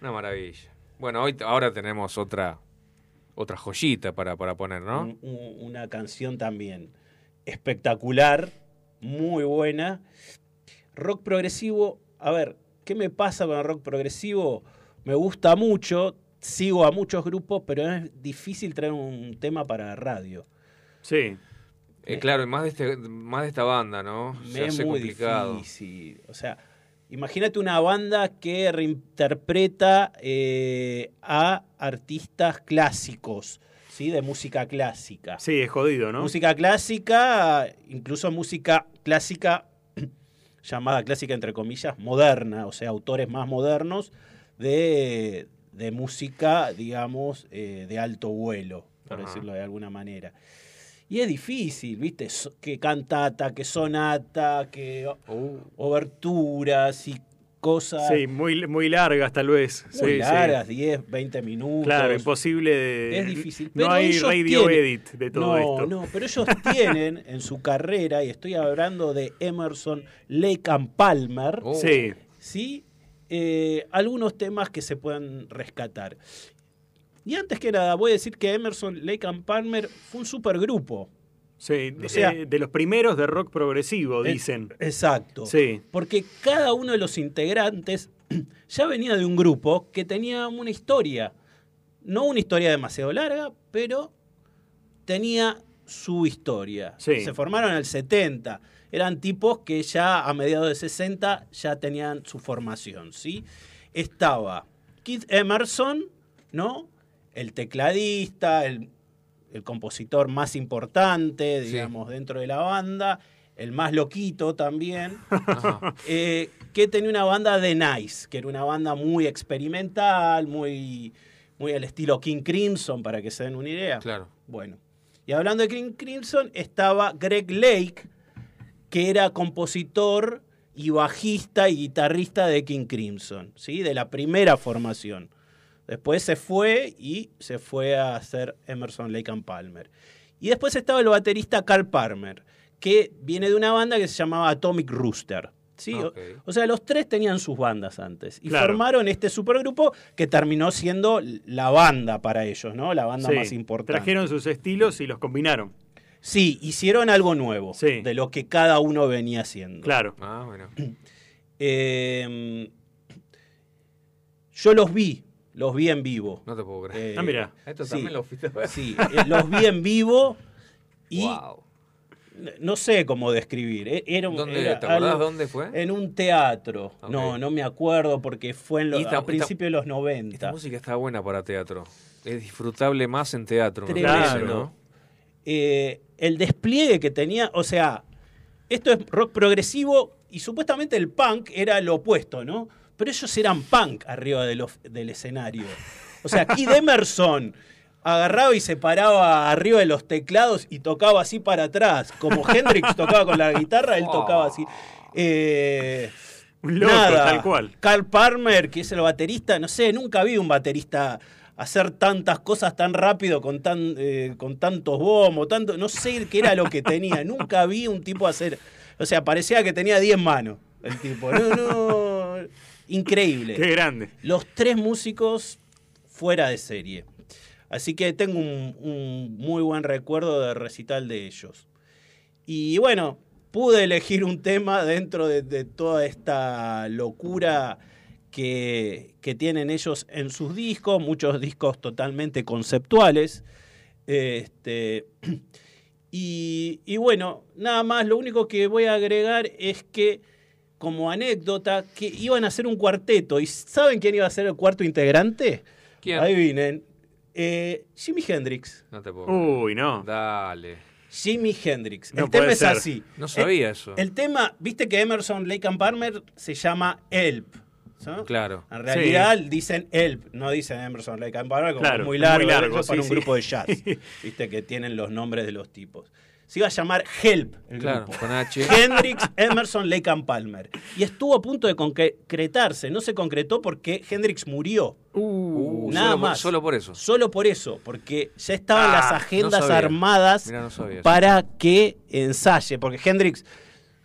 Speaker 1: Una maravilla. Bueno, hoy ahora tenemos otra otra joyita para, para poner, ¿no?
Speaker 2: Un- un- una canción también espectacular, muy buena. Rock progresivo, a ver, ¿qué me pasa con el rock progresivo? Me gusta mucho, sigo a muchos grupos, pero es difícil traer un tema para la radio.
Speaker 3: Sí,
Speaker 1: Eh, claro, y más de, este, más de esta banda, ¿no? Se
Speaker 2: Me
Speaker 1: hace
Speaker 2: es muy
Speaker 1: complicado.
Speaker 2: difícil. O sea, imagínate una banda que reinterpreta eh, a artistas clásicos, ¿sí? De música clásica.
Speaker 3: sí, es jodido, ¿no?
Speaker 2: Música clásica, incluso música clásica, llamada clásica entre comillas, moderna, o sea, autores más modernos de, de música, digamos, eh, de alto vuelo, por
Speaker 1: Ajá.
Speaker 2: decirlo de alguna manera. Y es difícil, ¿viste? So- Que cantata, que sonata, que o-
Speaker 1: Uh,
Speaker 2: oberturas y cosas
Speaker 3: Sí, muy, muy largas tal vez.
Speaker 2: muy
Speaker 3: sí,
Speaker 2: largas, 10, 20 minutos.
Speaker 3: Sí. Claro, imposible de...
Speaker 2: Es difícil.
Speaker 3: No hay radio
Speaker 2: tienen-
Speaker 3: edit de todo
Speaker 2: no,
Speaker 3: esto.
Speaker 2: No, pero ellos tienen en su carrera, y estoy hablando de Emerson, Lake and Palmer,
Speaker 1: Oh.
Speaker 3: Sí,
Speaker 2: ¿sí? Eh, algunos temas que se puedan rescatar. Y antes que nada, voy a decir que Emerson, Lake and Palmer fue un supergrupo.
Speaker 3: sí. De,
Speaker 2: O sea-
Speaker 3: de los primeros de rock progresivo,
Speaker 2: Eh,
Speaker 3: dicen.
Speaker 2: Exacto.
Speaker 3: Sí.
Speaker 2: Porque cada uno de los integrantes ya venía de un grupo que tenía una historia. No una historia demasiado larga, pero tenía su historia.
Speaker 3: Sí.
Speaker 2: Se formaron en el 70. Eran tipos que ya a mediados de 60 ya tenían su formación, ¿sí? Estaba Keith Emerson, ¿no? El tecladista, el, el compositor más importante,
Speaker 1: Sí.
Speaker 2: digamos, dentro de la banda, el más loquito también, eh, que tenía una banda de Nice, que era una banda muy experimental, muy, muy al estilo King Crimson, para que se den una idea.
Speaker 1: Claro.
Speaker 2: Bueno, y hablando de King Crimson, estaba Greg Lake, que era compositor y bajista y guitarrista de King Crimson, ¿sí? de la primera formación. Después se fue y se fue a hacer Emerson Lake and Palmer. Y después estaba el baterista Carl Palmer, que viene de una banda que se llamaba Atomic Rooster. ¿sí? O-
Speaker 1: Ok.
Speaker 2: O sea, los tres tenían sus bandas antes y
Speaker 3: Claro.
Speaker 2: formaron este supergrupo que terminó siendo la banda para ellos, ¿no? La banda
Speaker 3: Sí.
Speaker 2: más importante.
Speaker 3: Trajeron sus estilos y los combinaron.
Speaker 2: Sí, hicieron algo nuevo
Speaker 3: Sí.
Speaker 2: de lo que cada uno venía haciendo.
Speaker 3: Claro.
Speaker 1: Ah, bueno.
Speaker 2: Eh, yo los vi, los vi en vivo.
Speaker 1: No te puedo creer.
Speaker 2: Eh,
Speaker 3: Ah, mira.
Speaker 1: Esto
Speaker 2: sí.
Speaker 1: también lo fuiste a ver.
Speaker 2: Sí, eh, los vi en vivo y
Speaker 1: Wow.
Speaker 2: no sé cómo describir. eh, Era, un-
Speaker 1: ¿Dónde,
Speaker 2: era
Speaker 1: ¿Te acordás
Speaker 2: algo-
Speaker 1: dónde fue?
Speaker 2: En un teatro. No, no me acuerdo porque fue en lo-
Speaker 1: Y esta-
Speaker 2: a principios de los 90.
Speaker 1: Esta música está buena para teatro. Es disfrutable más en teatro. me
Speaker 2: Tremendo.
Speaker 1: parece, ¿no?
Speaker 2: eh, el despliegue que tenía, o sea, esto es rock progresivo y supuestamente el punk era lo opuesto, ¿no? Pero ellos eran punk arriba de los- del escenario. O sea, Kid Emerson agarraba y se paraba arriba de los teclados y tocaba así para atrás. Como Hendrix tocaba con la guitarra, él tocaba así. Eh,
Speaker 3: Un loco,
Speaker 2: nada.
Speaker 3: tal cual.
Speaker 2: Carl Palmer, que es el baterista, no sé, nunca vi un baterista hacer tantas cosas tan rápido con tan eh, con tantos bombos, tanto, no sé qué era lo que tenía, nunca vi un tipo hacer, o sea, parecía que tenía 10 manos el tipo. No, no, increíble.
Speaker 3: Qué grande.
Speaker 2: Los tres músicos fuera de serie. Así que tengo un, un muy buen recuerdo de recital de ellos. Y bueno, pude elegir un tema dentro de, de toda esta locura que, que tienen ellos en sus discos, muchos discos totalmente conceptuales. Este, y, y bueno, nada más, lo único que voy a agregar es que como anécdota, que iban a hacer un cuarteto. ¿Y saben quién iba a ser el cuarto integrante?
Speaker 1: ¿Quién?
Speaker 2: Adivinen. Eh, Jimi Hendrix.
Speaker 1: No te puedo.
Speaker 3: Uy, no.
Speaker 1: Dale.
Speaker 2: Jimi Hendrix.
Speaker 3: No
Speaker 2: el tema
Speaker 3: puede
Speaker 2: es así.
Speaker 1: No sabía
Speaker 2: El-
Speaker 1: eso.
Speaker 2: El tema, viste que Emerson, Lake and Palmer se llama Help. ¿no?
Speaker 1: Claro.
Speaker 2: En realidad dicen Help, no dicen Emerson, Lake and Palmer, como
Speaker 3: Claro,
Speaker 2: es muy largo,
Speaker 3: muy largo,
Speaker 2: eso para
Speaker 3: sí,
Speaker 2: un
Speaker 3: sí.
Speaker 2: grupo de jazz. viste que tienen los nombres de los tipos. Se iba a llamar Help el
Speaker 1: Claro,
Speaker 2: grupo.
Speaker 1: con H.
Speaker 2: Hendrix, Emerson, Lake and Palmer. Y estuvo a punto de concretarse. No se concretó porque Hendrix murió.
Speaker 1: Uh,
Speaker 2: Nada
Speaker 1: solo por-
Speaker 2: más.
Speaker 1: solo por eso.
Speaker 2: Solo por eso, porque ya estaban
Speaker 1: Ah,
Speaker 2: las
Speaker 1: no
Speaker 2: agendas armadas
Speaker 1: Mirá, no
Speaker 2: para que ensaye, porque Hendrix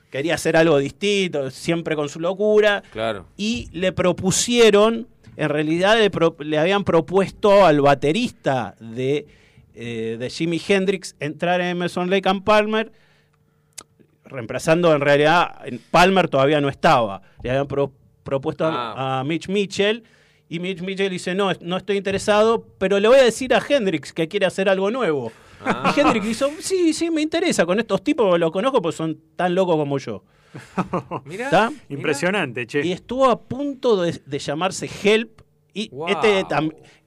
Speaker 2: quería hacer algo distinto, siempre con su locura,
Speaker 1: Claro.
Speaker 2: y le propusieron, en realidad le, pro- le habían propuesto al baterista de, eh, de Jimi Hendrix entrar en Emerson Lake and Palmer, reemplazando en realidad, en Palmer todavía no estaba, le habían pro- propuesto a-
Speaker 1: Ah.
Speaker 2: a Mitch Mitchell, y Mitch Mitchell dice, no, no estoy interesado, pero le voy a decir a Hendrix que quiere hacer algo nuevo.
Speaker 1: Ah.
Speaker 2: Y Hendrix dijo, sí, sí, me interesa, con estos tipos los conozco porque son tan locos como yo.
Speaker 1: Mirá.
Speaker 3: Impresionante, che.
Speaker 2: Y estuvo a punto de, de llamarse Help. Y
Speaker 1: Wow.
Speaker 2: este,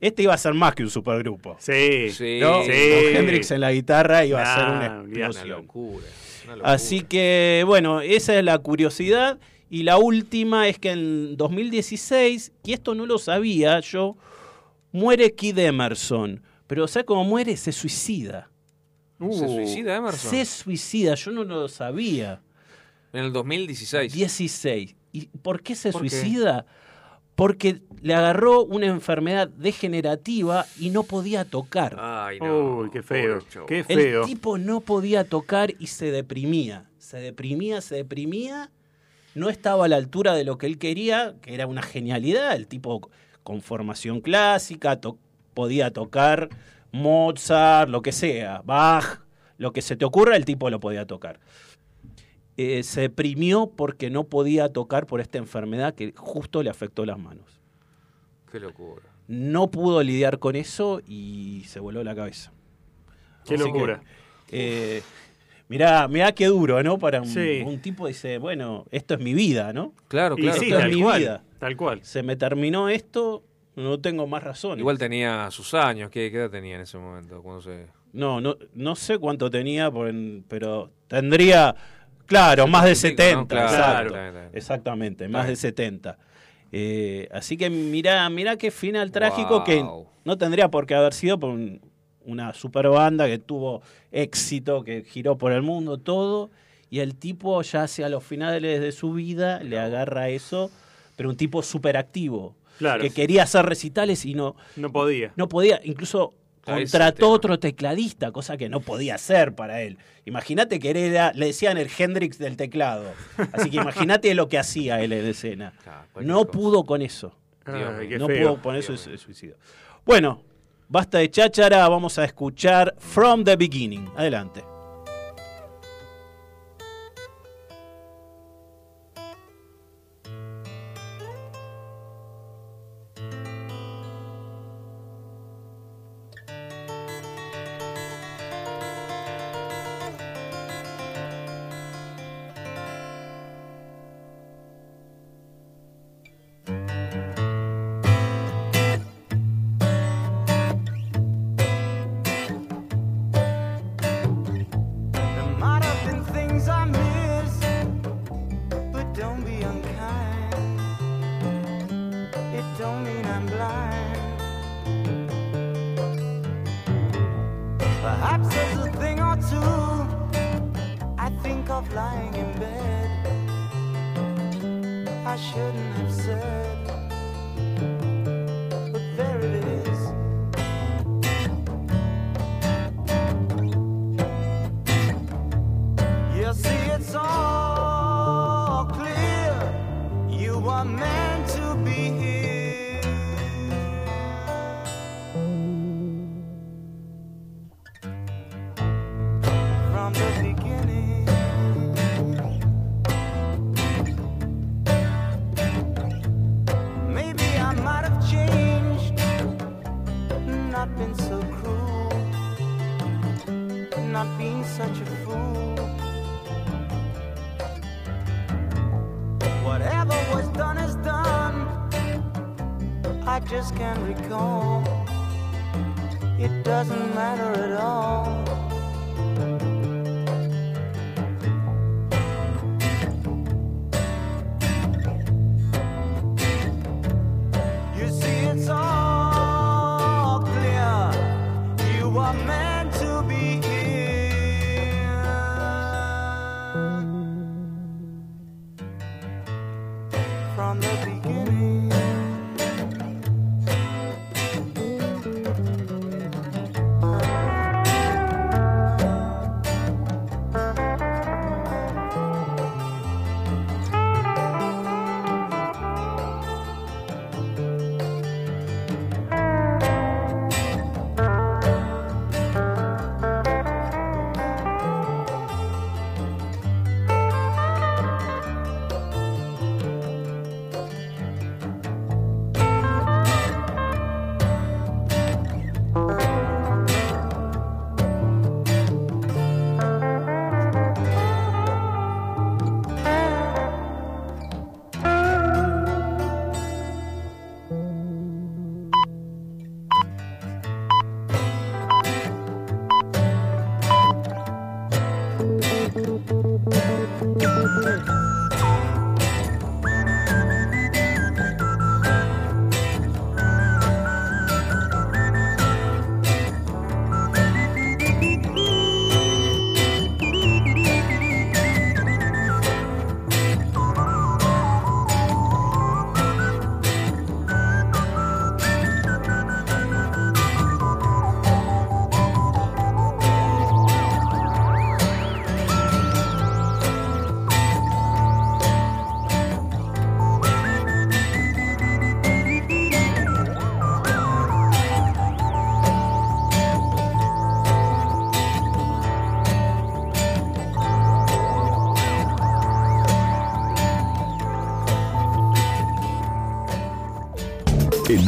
Speaker 2: este iba a ser más que un supergrupo.
Speaker 3: Sí.
Speaker 1: Sí.
Speaker 2: ¿no?
Speaker 3: Sí.
Speaker 2: Con Hendrix en la guitarra iba a ser una.
Speaker 1: Una
Speaker 2: explosión.
Speaker 1: locura. una locura.
Speaker 2: Así que, bueno, esa es la curiosidad. Y la última es que en 2016, y esto no lo sabía yo, muere Kid Emerson. Pero, ¿sabes cómo muere? Se suicida.
Speaker 1: ¿Se
Speaker 3: Uh,
Speaker 1: suicida Emerson?
Speaker 2: Se suicida, yo no lo sabía.
Speaker 1: En el 2016.
Speaker 2: 16. ¿Y por qué se
Speaker 1: ¿Por qué?
Speaker 2: Porque le agarró una enfermedad degenerativa y no podía tocar.
Speaker 1: Ay, no.
Speaker 3: Uy, qué feo. Qué
Speaker 2: El
Speaker 3: feo.
Speaker 2: tipo no podía tocar y se deprimía. Se deprimía, se deprimía. No estaba a la altura de lo que él quería, que era una genialidad. El tipo con formación clásica, to- podía tocar Mozart, lo que sea, Bach, lo que se te ocurra, el tipo lo podía tocar. Eh, se deprimió porque no podía tocar por esta enfermedad que justo le afectó las manos.
Speaker 1: Qué locura.
Speaker 2: No pudo lidiar con eso y se voló la cabeza.
Speaker 3: Qué
Speaker 2: Así
Speaker 3: locura.
Speaker 2: que, eh, mirá, mirá qué duro, ¿no? Para un,
Speaker 3: Sí.
Speaker 2: un tipo dice, bueno, esto es mi vida, ¿no?
Speaker 1: Claro,
Speaker 3: Y
Speaker 1: claro.
Speaker 3: sí,
Speaker 2: esto es
Speaker 3: tal
Speaker 2: mi
Speaker 3: cual.
Speaker 2: vida.
Speaker 3: Tal cual.
Speaker 2: Se me terminó esto, no tengo más razones.
Speaker 1: Igual tenía sus años. ¿Qué, qué edad tenía en ese momento? Cuando se...
Speaker 2: No, no, no sé cuánto tenía, pero tendría, claro, más de
Speaker 1: 75, ¿no?
Speaker 2: 70.
Speaker 1: Claro,
Speaker 2: exacto.
Speaker 1: claro, claro.
Speaker 2: Exactamente, más de 70. Eh, así que mirá, mirá qué final trágico que no tendría por qué haber sido por un- una super banda que tuvo éxito, que giró por el mundo, todo. Y el tipo ya hacia los finales de su vida le agarra eso, pero un tipo súper activo.
Speaker 3: Claro.
Speaker 2: Que quería hacer recitales y no,
Speaker 3: No podía.
Speaker 2: no podía, incluso Contrató otro tecladista, cosa que no podía hacer para él. Imagínate que era, le decían el Hendrix del teclado. Así que imagínate lo que hacía él en escena. No pudo con eso.
Speaker 1: Dios
Speaker 2: no pudo con eso y se suicidó. Bueno, basta de cháchara, vamos a escuchar From the Beginning. Adelante.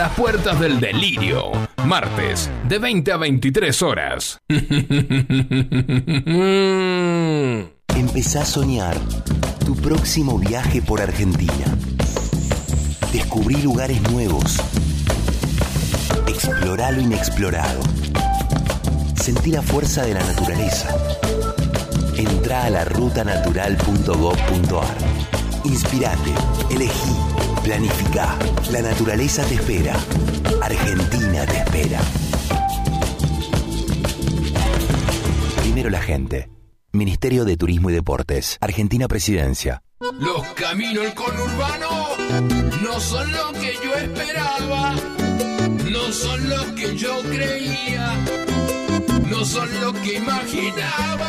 Speaker 6: Las puertas del delirio, martes, de 20 a 23 horas.
Speaker 7: Empezá a soñar tu próximo viaje por Argentina. Descubrí lugares nuevos. Explorá lo inexplorado. Sentí la fuerza de la naturaleza. Entrá a la rutanatural.gov.ar. Inspirate, elegí, planificá. La naturaleza te espera. Argentina te espera. Primero la gente. Ministerio de Turismo y Deportes. Argentina Presidencia.
Speaker 8: Los caminos del conurbano no son lo que yo esperaba. No
Speaker 9: son lo que yo creía, no son lo que imaginaba.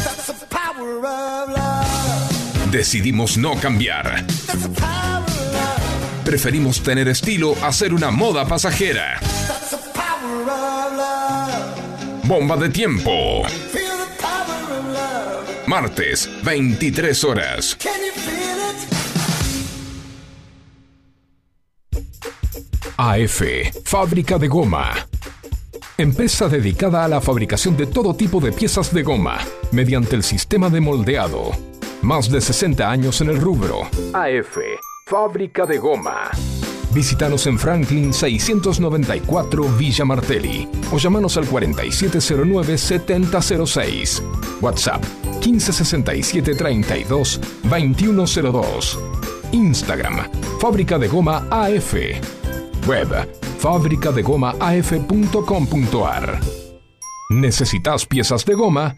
Speaker 6: Decidimos no cambiar. Preferimos tener estilo a ser una moda pasajera. Bomba de tiempo. Martes, 23 horas. AF, fábrica de goma. Empresa dedicada a la fabricación de todo tipo de piezas de goma mediante el sistema de moldeado. Más de 60 años en el rubro. AF, fábrica de goma. Visítanos en Franklin 694 Villa Martelli o llamanos al 4709-7006. WhatsApp 1567 32 2102. Instagram, fábrica de goma AF. Web, fabricadegomaaf.com.ar. ¿Necesitas piezas de goma?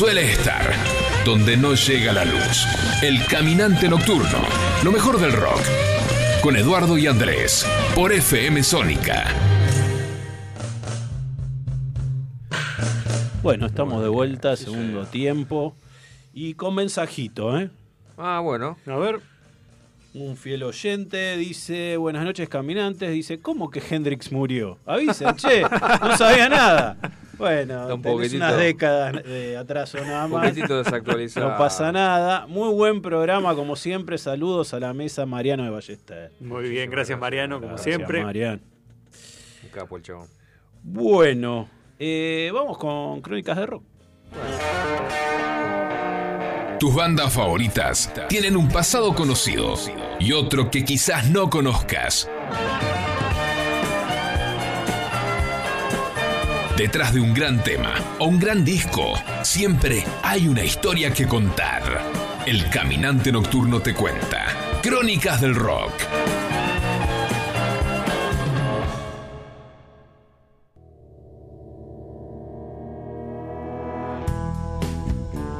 Speaker 6: Suele estar donde no llega la luz. El caminante nocturno. Lo mejor del rock. Con Eduardo y Andrés. Por FM Sónica.
Speaker 2: Bueno, estamos de vuelta, segundo tiempo. Y con mensajito, ¿eh?
Speaker 1: Ah, bueno.
Speaker 3: A ver.
Speaker 2: Un fiel oyente dice, buenas noches caminantes, dice, ¿cómo que Hendrix murió? Avisen, che, no sabía nada. Bueno,
Speaker 1: un
Speaker 2: tenés unas décadas de atraso nada
Speaker 1: Un
Speaker 2: más.
Speaker 1: poquitito desactualizado.
Speaker 2: No pasa nada. Muy buen programa, como siempre. Saludos a la mesa Mariano de Ballester.
Speaker 3: Muy bien, gracias Mariano, como
Speaker 2: Gracias,
Speaker 3: siempre.
Speaker 2: Mariano.
Speaker 1: Un capo el chabón.
Speaker 2: Bueno, eh, vamos con Crónicas de Rock.
Speaker 6: Tus bandas favoritas tienen un pasado conocido y otro que quizás no conozcas. Detrás de un gran tema o un gran disco, siempre hay una historia que contar. El Caminante Nocturno te cuenta. Crónicas del Rock.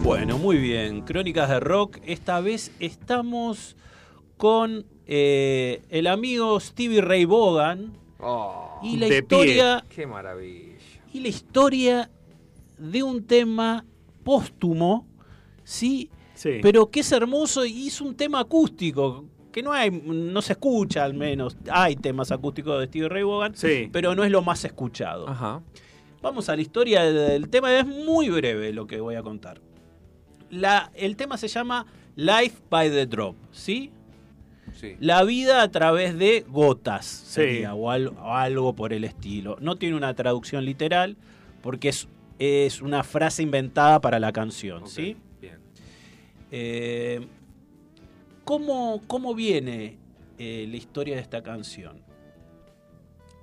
Speaker 2: Bueno, muy bien. Crónicas de Rock. Esta vez estamos con eh, el amigo Stevie Ray Vaughan. y la
Speaker 1: de
Speaker 2: historia.
Speaker 1: pie. Qué maravilla.
Speaker 2: Y la historia de un tema póstumo, ¿sí?
Speaker 3: Sí.
Speaker 2: Pero que es hermoso y es un tema acústico. Que no hay, no se escucha al menos. Hay temas acústicos de Stevie Ray Vaughan,
Speaker 3: Sí.
Speaker 2: pero no es lo más escuchado.
Speaker 1: Ajá.
Speaker 2: Vamos a la historia del tema, es muy breve lo que voy a contar. La, el tema se llama Life by the Drop, ¿sí? La vida a través de gotas, sería, o, al- o algo por el estilo. No tiene una traducción literal, porque es, es una frase inventada para la canción, ¿sí? Eh, ¿cómo, cómo viene eh, la historia de esta canción?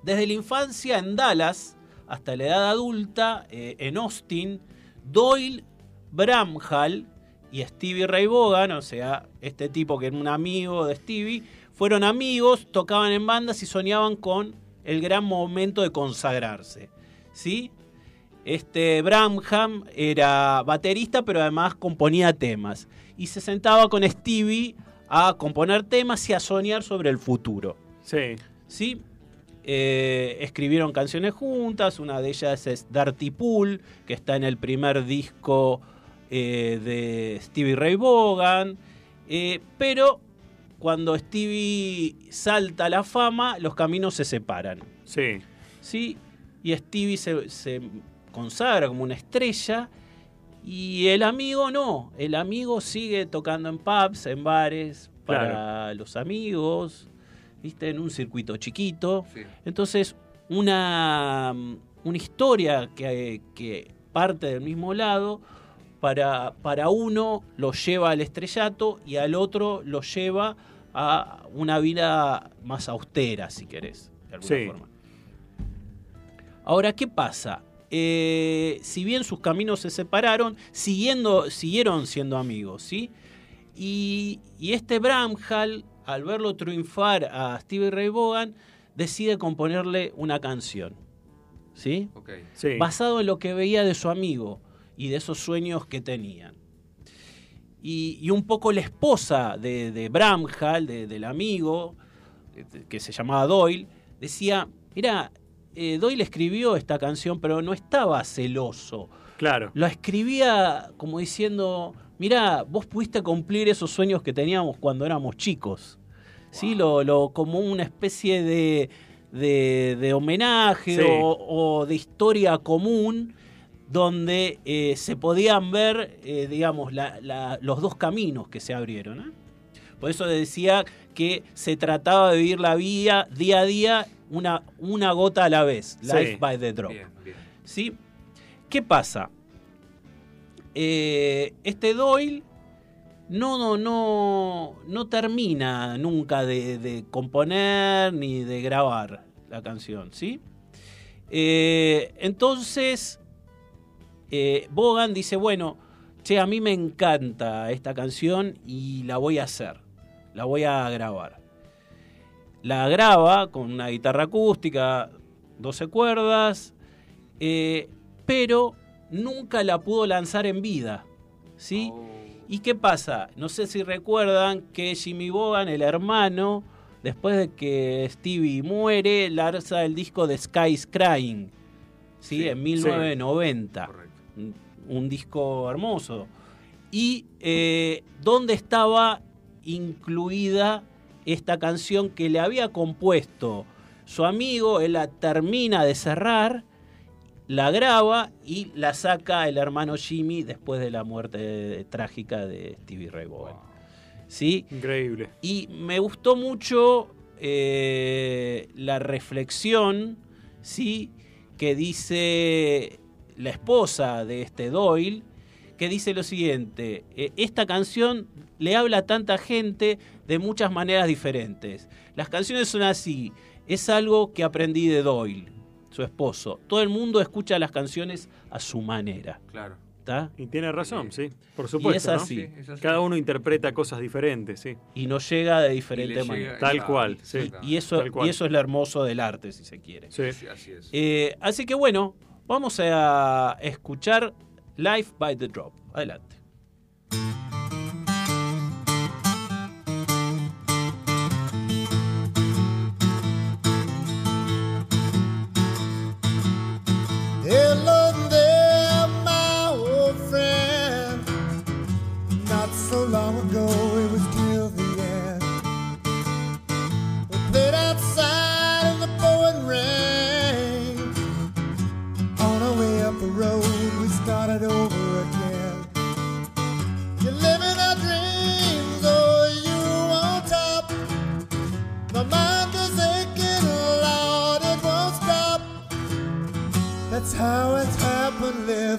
Speaker 2: Desde la infancia en Dallas hasta la edad adulta eh, en Austin, Doyle Bramhall y Stevie Ray Vaughan, o sea, este tipo que era un amigo de Stevie, fueron amigos, tocaban en bandas y soñaban con el gran momento de consagrarse. ¿Sí? Este Bramham era baterista, pero además componía temas. Y se sentaba con Stevie a componer temas y a soñar sobre el futuro.
Speaker 3: Sí.
Speaker 2: ¿Sí? Eh, escribieron canciones juntas, una de ellas es Dirty Pool, que está en el primer disco eh, de Stevie Ray Vaughan. Eh, pero cuando Stevie salta a la fama, los caminos se separan.
Speaker 3: Sí.
Speaker 2: ¿Sí? Y Stevie se, se consagra como una estrella y el amigo no. El amigo sigue tocando en pubs, en bares, para los amigos, ¿viste? En un circuito chiquito. Entonces, una, una historia que, que parte del mismo lado, para, para uno lo lleva al estrellato y al otro lo lleva a una vida más austera, si querés, de alguna
Speaker 3: Sí.
Speaker 2: forma. Ahora, ¿qué pasa? Eh, si bien sus caminos se separaron, siguiendo, siguieron siendo amigos, ¿sí? Y, y este Bramhall, al verlo triunfar a Stevie Ray Vaughan, decide componerle una canción, ¿sí?
Speaker 3: Sí.
Speaker 2: Basado en lo que veía de su amigo y de esos sueños que tenían. Y, y un poco la esposa de, de Bramhall, de- del amigo, que, que se llamaba Doyle, decía, mira, eh, Doyle escribió esta canción, pero no estaba celoso.
Speaker 3: Claro.
Speaker 2: Lo escribía como diciendo, mira, vos pudiste cumplir esos sueños que teníamos cuando éramos chicos. ¿Sí? Lo, lo- como una especie de, de- de homenaje
Speaker 3: Sí.
Speaker 2: o, o de historia común donde eh, se podían ver, eh, digamos, la- la- los dos caminos que se abrieron. ¿eh? Por eso decía que se trataba de vivir la vida día a día, una, una gota a la vez,
Speaker 3: Sí.
Speaker 2: life by the drop. ¿Sí? ¿Qué pasa? Este Doyle no, no, no, no termina nunca de, de componer ni de grabar la canción, ¿sí? Entonces, eh, Bogan dice, bueno, che, a mí me encanta esta canción y la voy a hacer, la voy a grabar. La graba con una guitarra acústica, 12 cuerdas, eh, pero nunca la pudo lanzar en vida, ¿sí? ¿Y qué pasa? No sé si recuerdan que Jimmy Bogan, el hermano, después de que Stevie muere, lanza el disco de Sky's Crying, ¿sí? en 1990. Un, un disco hermoso. Y eh, donde estaba incluida esta canción que le había compuesto su amigo, él la termina de cerrar, la graba y la saca el hermano Jimmy después de la muerte trágica de Stevie Ray Vaughan. ¿Sí?
Speaker 3: Increíble.
Speaker 2: Y me gustó mucho eh, la reflexión, ¿sí? Que dice la esposa de este Doyle, que dice lo siguiente, eh, esta canción le habla a tanta gente de muchas maneras diferentes. Las canciones son así, es algo que aprendí de Doyle, su esposo. Todo el mundo escucha las canciones a su manera.
Speaker 1: Claro.
Speaker 3: Y tiene razón, sí. Por supuesto.
Speaker 2: es
Speaker 3: ¿no?
Speaker 2: así. Sí, es así.
Speaker 3: Cada uno interpreta cosas diferentes, sí.
Speaker 2: Y nos llega de
Speaker 1: Y
Speaker 2: diferente manera.
Speaker 1: llega-
Speaker 3: Tal cual, sí.
Speaker 2: Y eso, y eso es lo hermoso del arte, si se quiere.
Speaker 3: Sí.
Speaker 1: Así es.
Speaker 2: Eh, así que bueno, vamos a escuchar Life by the Drop. Adelante.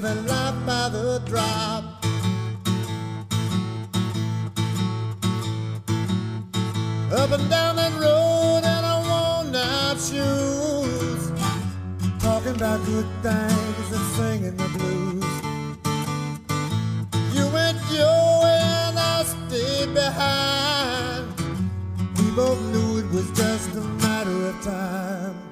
Speaker 10: Living life by the drop. Up and down that road in a worn out shoes. Talking about good things and singing the blues. You went your way and I stayed behind. We both knew it was just a matter of time.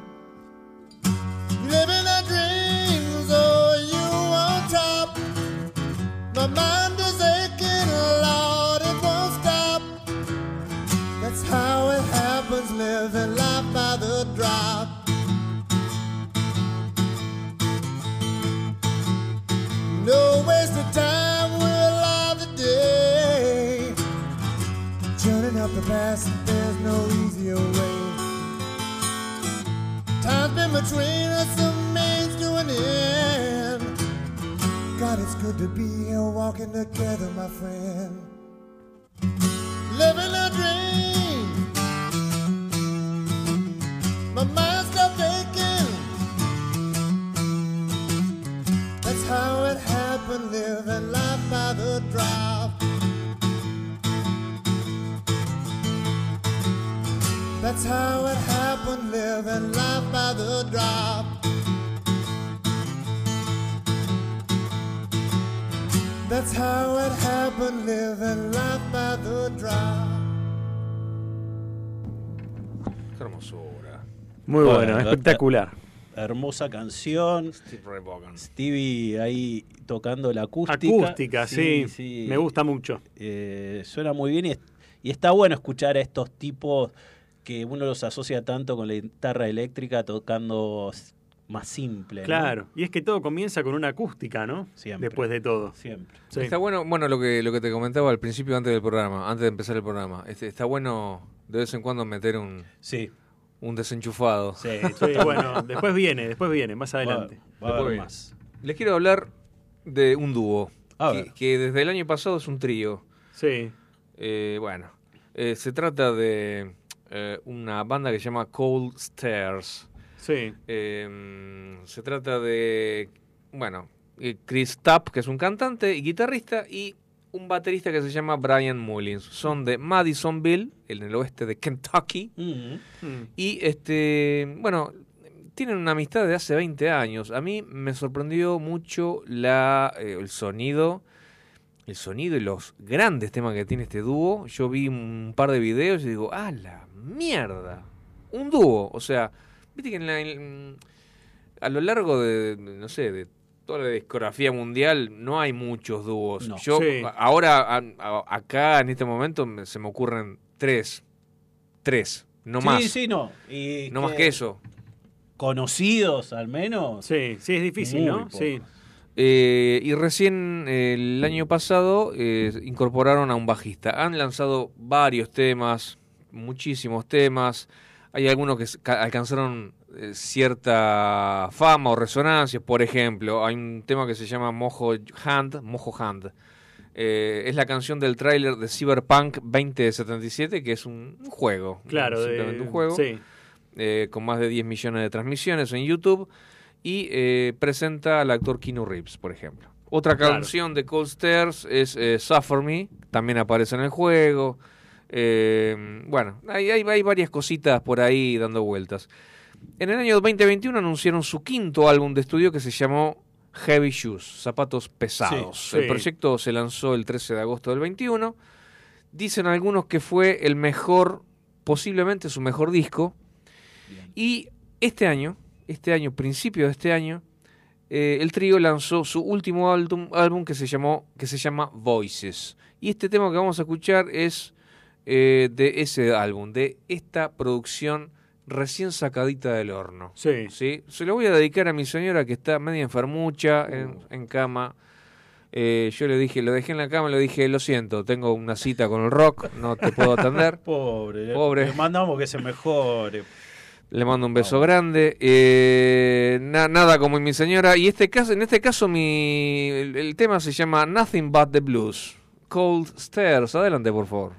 Speaker 10: Up there's no easier way. Time's been between us, a means to an end. God, it's good to be here walking together, my friend. Living a dream. My mind's stopped aching. That's how it happened, living life by the drop. That's how it happened, living life by the drop. That's how it happened, living life by the drop.
Speaker 1: Qué hermosura.
Speaker 3: Muy
Speaker 2: Bueno,
Speaker 3: bueno,
Speaker 2: la-
Speaker 3: espectacular.
Speaker 2: Hermosa canción.
Speaker 1: Steve Ray Vaughan.
Speaker 2: Stevie ahí tocando la acústica.
Speaker 3: Acústica, sí, me gusta mucho.
Speaker 2: Eh, suena muy bien y, y está bueno escuchar a estos tipos que uno los asocia tanto con la guitarra eléctrica tocando más simple. ¿no?
Speaker 3: Claro, y es que todo comienza con una acústica, ¿no?
Speaker 2: Siempre.
Speaker 3: Después de todo.
Speaker 2: Siempre.
Speaker 3: Sí.
Speaker 1: Está bueno, bueno lo que lo que te comentaba al principio antes del programa, antes de empezar el programa. Este, está bueno de vez en cuando meter un
Speaker 2: Sí.
Speaker 1: un desenchufado.
Speaker 2: Sí,
Speaker 3: Sí, bueno, después viene, después viene, más adelante.
Speaker 2: Va a
Speaker 1: Después viene.
Speaker 2: más.
Speaker 1: Les quiero hablar de un dúo
Speaker 2: A
Speaker 1: que, que desde el año pasado es un trío.
Speaker 3: Sí,
Speaker 1: Eh, bueno, eh, se trata de eh, una banda que se llama Cold Stairs.
Speaker 3: sí.
Speaker 1: Eh, se trata de, bueno, eh, Chris Tapp, que es un cantante y guitarrista, y un baterista que se llama Brian Mullins. Son de Madisonville, en el oeste de Kentucky.
Speaker 2: Mm.
Speaker 1: Y este, bueno, tienen una amistad de hace 20 años. A mí me sorprendió mucho la, eh, el sonido, el sonido y los grandes temas que tiene este dúo. Yo vi un par de videos y digo, ¡ah, la mierda! Un dúo, o sea, viste que en la- en- a lo largo de, no sé, de toda la discografía mundial no hay muchos dúos.
Speaker 2: No.
Speaker 1: Yo
Speaker 3: Sí.
Speaker 1: ahora, a- a- acá en este momento me- se me ocurren tres, tres, no
Speaker 2: sí,
Speaker 1: más.
Speaker 2: sí, no. Y
Speaker 1: No más que eso.
Speaker 2: Conocidos, al menos.
Speaker 3: Sí, sí, es difícil,
Speaker 2: Muy
Speaker 3: ¿no?
Speaker 2: pocos.
Speaker 3: Sí.
Speaker 1: Eh, y recién eh, el año pasado eh, incorporaron a un bajista. Han lanzado varios temas, muchísimos temas. Hay algunos que alcanzaron eh, cierta fama o resonancia. Por ejemplo, hay un tema que se llama Mojo Hand. Mojo Hand. Eh, es la canción del tráiler de Cyberpunk 2077, que es un, un juego.
Speaker 3: Claro, de-
Speaker 1: simplemente un juego.
Speaker 3: Sí.
Speaker 1: eh, con más de 10 millones de transmisiones en YouTube, y eh, presenta al actor Keanu Reeves, por ejemplo. Otra
Speaker 3: Claro.
Speaker 1: canción de Cold Stairs es eh, Suffer Me, también aparece en el juego. Eh, bueno, hay, hay, hay varias cositas por ahí dando vueltas. En el año 2021 anunciaron su quinto álbum de estudio que se llamó Heavy Shoes, Zapatos Pesados.
Speaker 3: Sí,
Speaker 1: el proyecto se lanzó el 13 de agosto del 21. Dicen algunos que fue el mejor, posiblemente su mejor disco. Y este año, este año, principio de este año, eh, el trío lanzó su último álbum, álbum que se llamó, que se llama Voices. Y este tema que vamos a escuchar es eh, de ese álbum, de esta producción recién sacadita del horno.
Speaker 3: Sí.
Speaker 1: ¿sí? Se lo voy a dedicar a mi señora que está media enfermucha, en, en cama. Eh, yo le dije, lo dejé en la cama, le dije, lo siento, tengo una cita con el rock, no te puedo atender.
Speaker 2: Pobre.
Speaker 1: Pobre.
Speaker 2: Le mandamos que se mejore.
Speaker 1: Le mando un beso grande. Eh, na- nada como mi señora. Y este caso, en este caso mi, el, el tema se llama Nothing But the Blues. Cold Stairs. Adelante, por favor.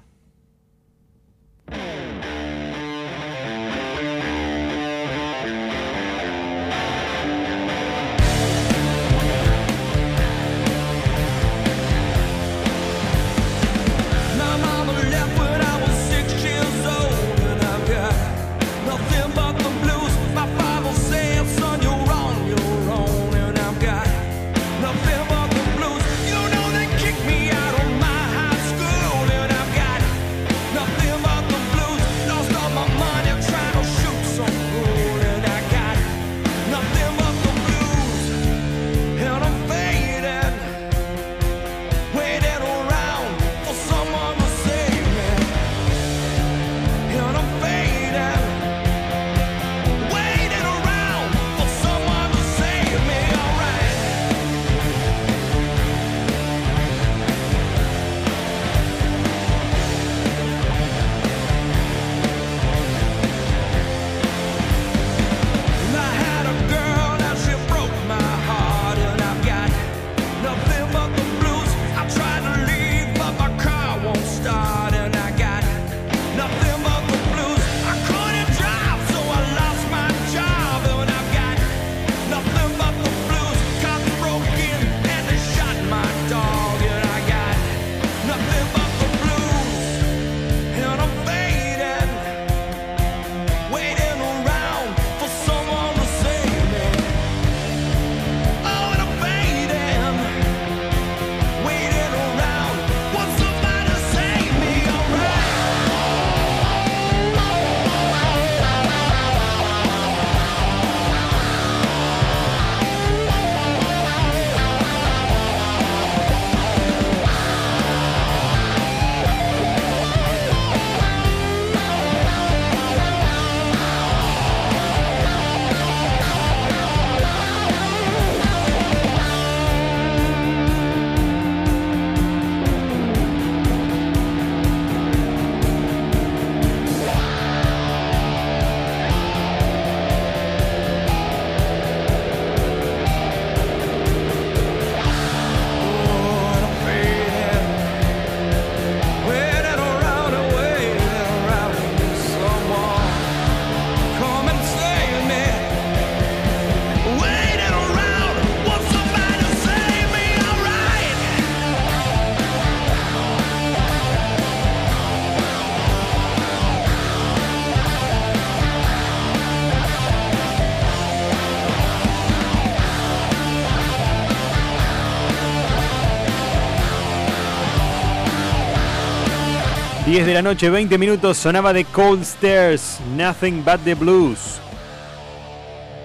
Speaker 3: 10 de la noche, 20 minutos, sonaba de Cold Stairs, Nothing But the Blues.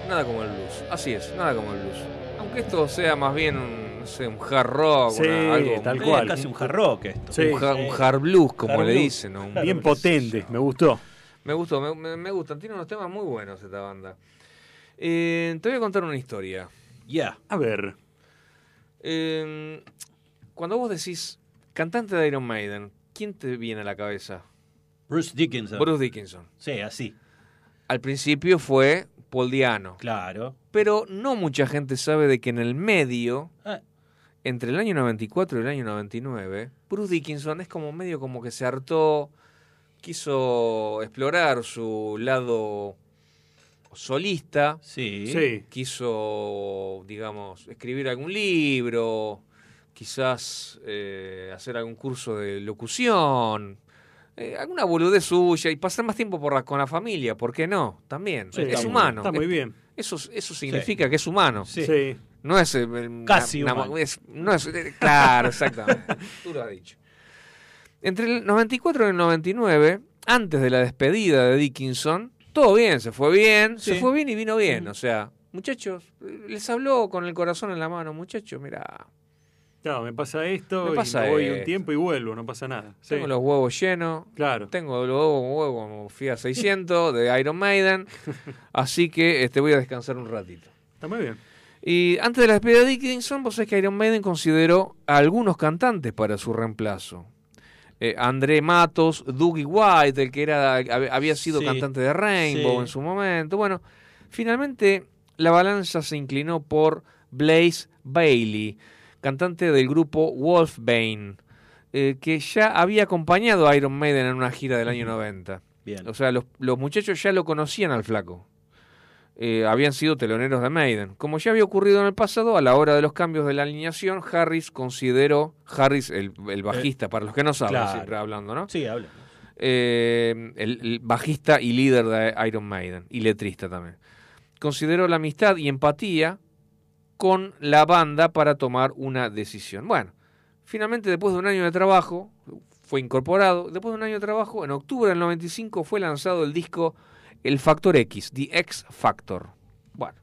Speaker 1: Nada como el blues, así es, nada como el blues. Aunque esto sea más bien un, no sé, un hard rock,
Speaker 3: Sí,
Speaker 1: una- algo
Speaker 3: tal
Speaker 2: Es
Speaker 3: cual.
Speaker 2: casi un hard rock esto.
Speaker 3: Sí.
Speaker 1: un, hard, un hard blues, como
Speaker 3: Hard
Speaker 1: le
Speaker 3: blues.
Speaker 1: dicen. ¿no? Un-
Speaker 3: Bien potente, me gustó.
Speaker 1: Me gustó, me, me- me gustan. Tiene unos temas muy buenos esta banda. Eh, te voy a contar una historia.
Speaker 2: Ya.
Speaker 3: A ver.
Speaker 1: Eh, cuando vos decís cantante de Iron Maiden, ¿quién te viene a la cabeza?
Speaker 2: Bruce Dickinson.
Speaker 1: Bruce Dickinson.
Speaker 2: Sí, así.
Speaker 1: Al principio fue Paul Diano.
Speaker 2: Claro.
Speaker 1: Pero no mucha gente sabe de que en el medio,
Speaker 2: Ah.
Speaker 1: entre el año 94 y el año 99, Bruce Dickinson es como medio como que se hartó, quiso explorar su lado solista,
Speaker 2: Sí.
Speaker 3: Sí.
Speaker 1: quiso, digamos, escribir algún libro, quizás eh, hacer algún curso de locución, eh, alguna boludez suya y pasar más tiempo por la- con la familia, ¿por qué no? También,
Speaker 3: Sí,
Speaker 1: es
Speaker 3: está muy-
Speaker 1: humano.
Speaker 3: Está muy bien.
Speaker 1: Eso, eso significa que es humano.
Speaker 2: Sí.
Speaker 3: Sí.
Speaker 1: No es... eh, una-
Speaker 2: Casi humano.
Speaker 1: es- no es, eh, claro, exactamente. Tú lo has dicho. Entre el 94 y el 99, antes de la despedida de Dickinson, todo bien, se fue bien, se fue bien y vino bien. O sea, muchachos, les habló con el corazón en la mano, muchachos, mira,
Speaker 3: Claro, me pasa esto
Speaker 1: Me
Speaker 3: y
Speaker 1: pasa
Speaker 3: me voy
Speaker 1: esto.
Speaker 3: un tiempo y vuelvo, no pasa nada. Sí.
Speaker 1: tengo los huevos llenos,
Speaker 3: Claro.
Speaker 1: tengo los huevos huevo como Fiat 600 de Iron Maiden, así que este, voy a descansar un ratito.
Speaker 3: Está muy bien.
Speaker 1: Y antes de la despedida de Dickinson, vos sabés que Iron Maiden consideró a algunos cantantes para su reemplazo. Eh, André Matos, Dougie White, el que era hab- había sido
Speaker 2: Sí,
Speaker 1: cantante de Rainbow
Speaker 2: sí.
Speaker 1: en su momento. Bueno, finalmente la balanza se inclinó por Blaze Bailey, cantante del grupo Wolfbane, eh, que ya había acompañado a Iron Maiden en una gira del año 90.
Speaker 2: Bien.
Speaker 1: O sea, los, los muchachos ya lo conocían al flaco. Eh, habían sido teloneros de Maiden. Como ya había ocurrido en el pasado, a la hora de los cambios de la alineación, Harris consideró, Harris, el, el bajista, para los que no saben,
Speaker 2: claro.
Speaker 1: siempre hablando, ¿no?
Speaker 2: Sí, habla.
Speaker 1: Eh, el, el bajista y líder de Iron Maiden, y letrista también. Consideró la amistad y empatía con la banda para tomar una decisión. Bueno, finalmente después de un año de trabajo, fue incorporado. Después de un año de trabajo, en octubre del 95 fue lanzado el disco El Factor X, The X Factor. Bueno,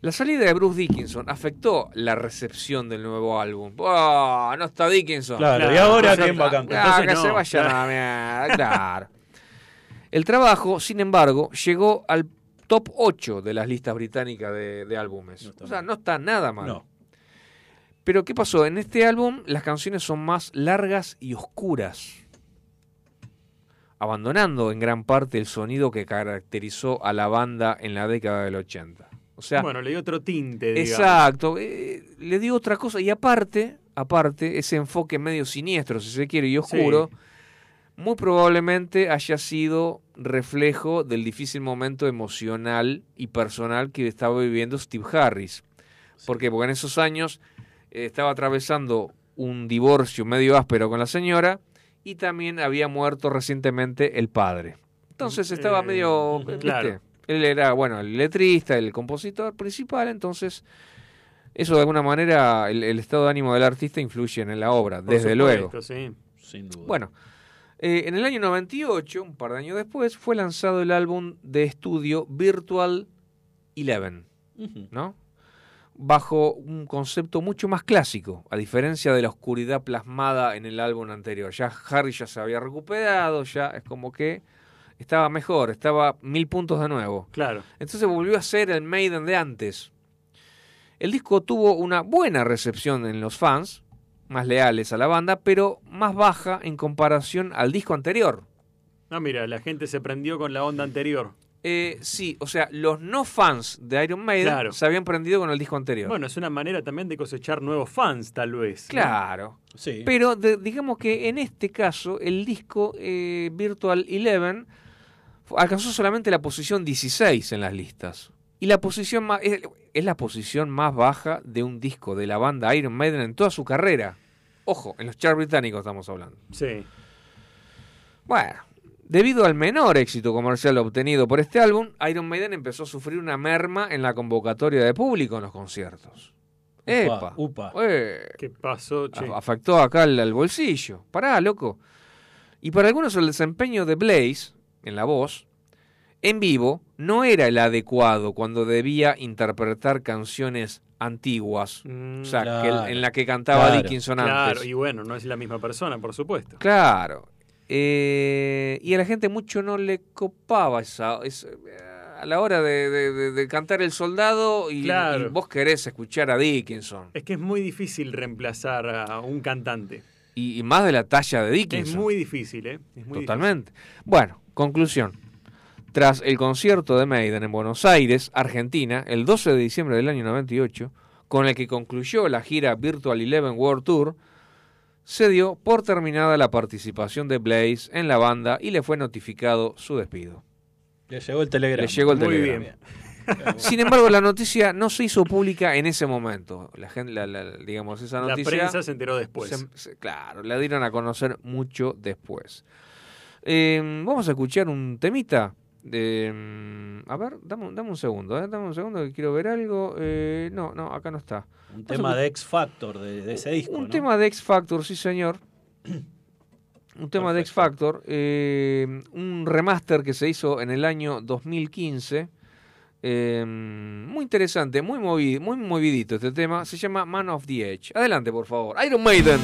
Speaker 1: la salida de Bruce Dickinson afectó la recepción del nuevo álbum. ¡Ah! no está Dickinson.
Speaker 2: Claro, y ahora quién va a cantar.
Speaker 1: Que
Speaker 3: no,
Speaker 1: se vayan
Speaker 3: claro.
Speaker 1: a la mierda, claro. El trabajo, sin embargo, llegó al top 8 de las listas británicas de, de álbumes.
Speaker 2: No
Speaker 1: o sea, no está nada mal.
Speaker 2: No.
Speaker 1: Pero ¿qué pasó? En este álbum las canciones son más largas y oscuras, abandonando en gran parte el sonido que caracterizó a la banda en la década del 80. O sea,
Speaker 3: bueno, le dio otro tinte, digamos.
Speaker 1: exacto, eh, le dio otra cosa y aparte, aparte ese enfoque medio siniestro, si se quiere, y oscuro, muy probablemente haya sido reflejo del difícil momento emocional y personal que estaba viviendo Steve Harris. ¿Por qué? Porque en esos años eh, estaba atravesando un divorcio medio áspero con la señora y también había muerto recientemente el padre. Entonces estaba
Speaker 3: Eh,
Speaker 1: medio... ¿viste?
Speaker 3: claro.
Speaker 1: Él era, bueno, el letrista, el compositor principal, entonces eso de alguna manera, el, el estado de ánimo del artista influye en la obra,
Speaker 3: Por
Speaker 1: desde luego.
Speaker 3: Sí.
Speaker 2: Sin duda.
Speaker 1: Bueno, eh, en el año 98, un par de años después, fue lanzado el álbum de estudio Virtual Eleven. ¿no? Bajo un concepto mucho más clásico, a diferencia de la oscuridad plasmada en el álbum anterior. Ya Harry ya se había recuperado, ya es como que estaba mejor, estaba mil puntos de nuevo.
Speaker 3: Claro.
Speaker 1: Entonces volvió a ser el Maiden de antes. El disco tuvo una buena recepción en los fans, más leales a la banda, pero más baja en comparación al disco anterior.
Speaker 3: No, mira, la gente se prendió con la onda anterior.
Speaker 1: Eh, sí, o sea, los no fans de Iron Maiden
Speaker 3: Claro.
Speaker 1: se habían prendido con el disco anterior.
Speaker 3: Bueno, es una manera también de cosechar nuevos fans, tal vez. ¿no?
Speaker 1: claro.
Speaker 2: Sí.
Speaker 1: Pero de- digamos que en este caso, el disco eh, Virtual Eleven alcanzó solamente la posición 16 en las listas. Y la posición más, es, es la posición más baja de un disco de la banda Iron Maiden en toda su carrera. Ojo, en los charts británicos estamos hablando.
Speaker 3: Sí.
Speaker 1: Bueno, debido al menor éxito comercial obtenido por este álbum, Iron Maiden empezó a sufrir una merma en la convocatoria de público en los conciertos. Epa.
Speaker 2: upa.
Speaker 1: Eh,
Speaker 3: ¿Qué pasó, che?
Speaker 1: afectó acá al, al bolsillo. Pará, loco. Y para algunos el desempeño de Blaze, en la voz, en vivo, no era el adecuado cuando debía interpretar canciones antiguas, o sea, que el-
Speaker 3: Claro.
Speaker 1: en la que cantaba
Speaker 3: Claro,
Speaker 1: Dickinson
Speaker 3: Claro,
Speaker 1: antes.
Speaker 3: y bueno, no es la misma persona, por supuesto.
Speaker 1: Claro. Eh, y a la gente mucho no le copaba esa, esa- a la hora de, de- de- de cantar El Soldado y,
Speaker 3: Claro.
Speaker 1: y vos querés escuchar a Dickinson.
Speaker 3: Es que es muy difícil reemplazar a un cantante.
Speaker 1: Y, y más de la talla de Dickinson.
Speaker 3: Es muy difícil, ¿eh? Es muy
Speaker 1: Totalmente. Bueno, conclusión. Tras el concierto de Maiden en Buenos Aires, Argentina, el 12 de diciembre del año 98, con el que concluyó la gira Virtual Eleven World Tour, se dio por terminada la participación de Blaze en la banda y le fue notificado su despido.
Speaker 2: Le llegó el telegrama.
Speaker 1: Le llegó el
Speaker 2: Muy
Speaker 1: telegrama.
Speaker 2: bien.
Speaker 1: Sin embargo, la noticia no se hizo pública en ese momento. La gente, la- la- digamos, esa
Speaker 3: La
Speaker 1: noticia.
Speaker 3: prensa se enteró después.
Speaker 1: se- se- claro, la dieron a conocer mucho después. Eh, vamos a escuchar un temita. De, mm, a ver, dame, un- dame un segundo, eh, dame un segundo que quiero ver algo. Eh, no, no, acá no está.
Speaker 2: Un tema de X Factor de, de ese disco.
Speaker 1: un
Speaker 2: ¿no?
Speaker 1: tema de X Factor, sí señor. Un tema de X Factor. eh, un remaster que se hizo en el año 2015. eh, muy interesante, muy, movi- muy movidito este tema. Se llama Man of the Edge. Adelante, por favor. Iron Maiden.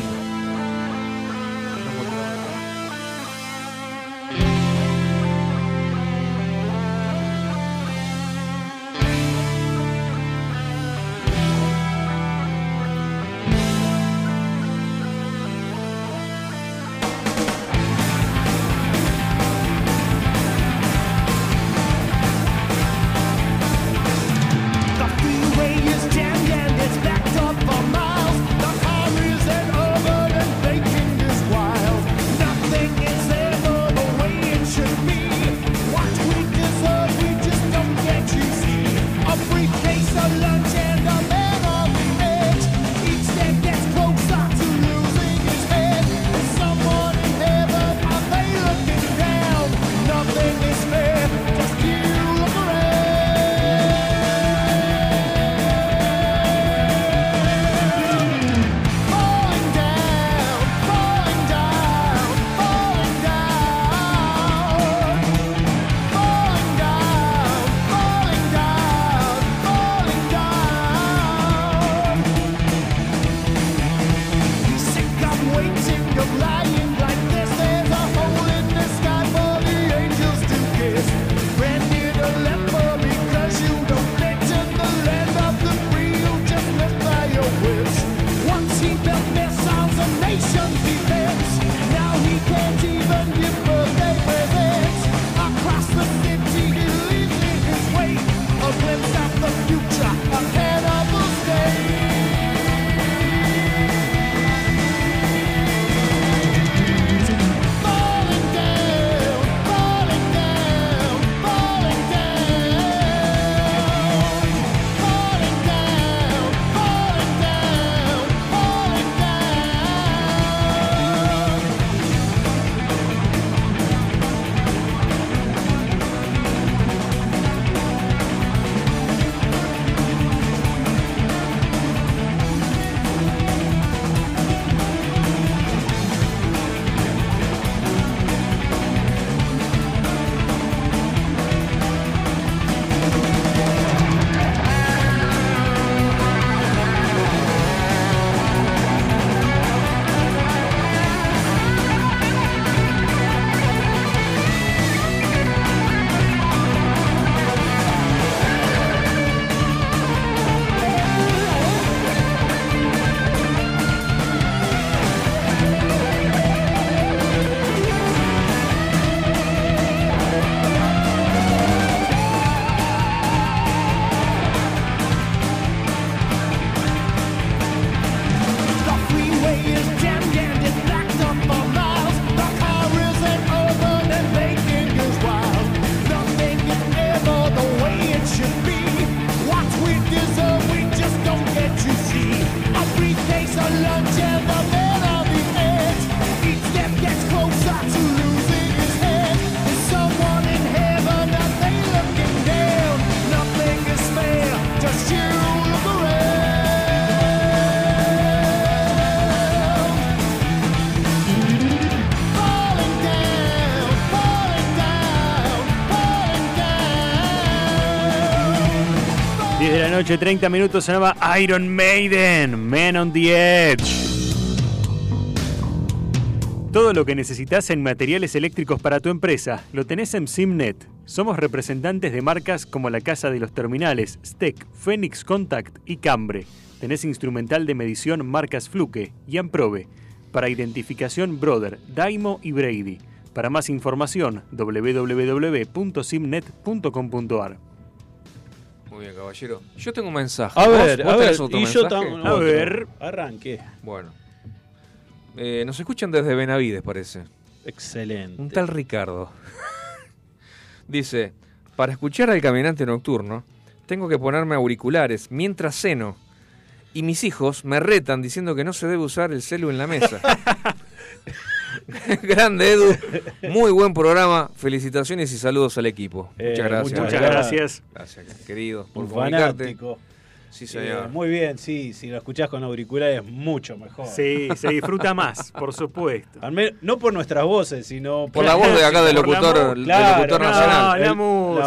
Speaker 3: Noche, 30 minutos, sonaba Iron Maiden, Man on the Edge. Todo lo que necesitas en materiales eléctricos para tu empresa lo tenés en Simnet. Somos representantes de marcas como la Casa de los Terminales, Steck, Phoenix Contact y Cambre. Tenés instrumental de medición marcas Fluke y Amprobe. Para identificación Brother, Daimo y Brady. Para más información, www.simnet.com.ar.
Speaker 1: Muy bien, caballero. Yo tengo un mensaje.
Speaker 2: A
Speaker 1: ¿Vos-
Speaker 2: ver,
Speaker 1: vos
Speaker 2: a ver,
Speaker 1: otro
Speaker 2: y yo
Speaker 1: mensaje?
Speaker 2: tam- A ver. Arranque.
Speaker 1: Bueno. Eh, nos escuchan desde Benavides, parece.
Speaker 2: Excelente.
Speaker 1: Un tal Ricardo. Dice, para escuchar al caminante nocturno, tengo que ponerme auriculares mientras ceno. Y mis hijos me retan diciendo que no se debe usar el celu en la mesa. Grande Edu, muy buen programa. Felicitaciones y saludos al equipo.
Speaker 2: Eh,
Speaker 1: muchas gracias.
Speaker 2: muchas gracias.
Speaker 1: Gracias, querido, por
Speaker 2: Un
Speaker 1: comunicarte.
Speaker 2: fanático.
Speaker 1: Sí,
Speaker 2: Eh,
Speaker 1: señor.
Speaker 2: muy bien, sí, si lo escuchás con auriculares, mucho mejor.
Speaker 3: Sí, se disfruta más, por supuesto.
Speaker 2: Al menos, no por nuestras voces, sino
Speaker 1: Por la voz de acá del locutor-
Speaker 2: mu-
Speaker 1: del
Speaker 2: claro,
Speaker 1: locutor
Speaker 2: no,
Speaker 1: nacional. La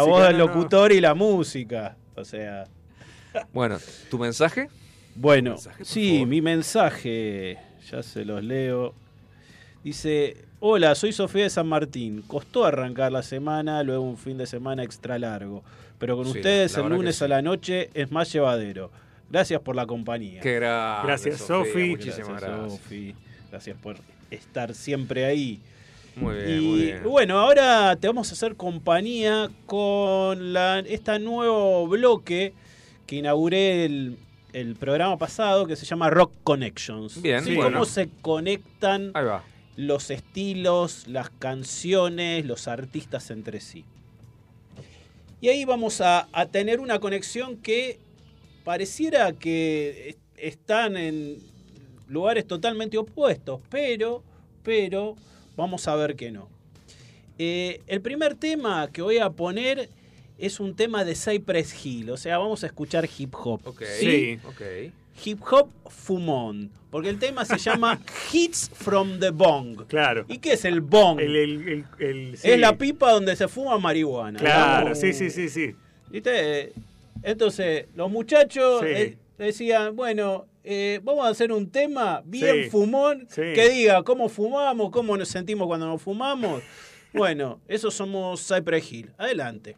Speaker 2: voz del
Speaker 1: no.
Speaker 2: locutor y la música. O sea.
Speaker 1: Bueno, ¿tu mensaje?
Speaker 2: Bueno,
Speaker 1: Mensaje,
Speaker 2: sí,
Speaker 1: favor.
Speaker 2: mi mensaje, ya se los leo. Dice, hola, soy Sofía de San Martín. Costó arrancar la semana, luego un fin de semana extra largo. Pero con
Speaker 1: Sí,
Speaker 2: ustedes el lunes
Speaker 1: sí.
Speaker 2: a la noche es más llevadero. Gracias por la compañía.
Speaker 1: Qué grande,
Speaker 3: Gracias,
Speaker 1: Sofía,
Speaker 3: Sofi.
Speaker 1: Muchísimas gracias.
Speaker 2: Sofi. Gracias por estar siempre ahí.
Speaker 1: Muy bien,
Speaker 2: y
Speaker 1: muy bien.
Speaker 2: bueno, ahora te vamos a hacer compañía con la, este nuevo bloque que inauguré el, el programa pasado que se llama Rock Connections.
Speaker 1: Bien,
Speaker 2: Sí,
Speaker 1: bueno.
Speaker 2: Cómo se conectan
Speaker 1: Ahí va.
Speaker 2: Los estilos, las canciones, los artistas entre sí. Y ahí vamos a, a tener una conexión que pareciera que est- están en lugares totalmente opuestos, pero, pero vamos a ver que no. Eh, el primer tema que voy a poner es un tema de Cypress Hill, o sea, vamos a escuchar hip hop.
Speaker 1: Ok.
Speaker 2: ¿sí?
Speaker 1: Ok.
Speaker 2: Hip hop fumón, porque el tema se llama Hits from the Bong.
Speaker 3: Claro.
Speaker 2: ¿Y qué es el bong?
Speaker 3: El, el- el- el- sí.
Speaker 2: Es la pipa donde se fuma marihuana.
Speaker 3: Claro,
Speaker 2: ¿no?
Speaker 3: sí, sí, sí, sí.
Speaker 2: ¿Viste? Entonces, los muchachos
Speaker 3: Sí.
Speaker 2: eh, decían, bueno, eh, vamos a hacer un tema bien
Speaker 3: Sí.
Speaker 2: fumón
Speaker 3: Sí.
Speaker 2: que diga cómo fumamos, cómo nos sentimos cuando nos fumamos. Bueno, eso somos Cypress Hill. Adelante.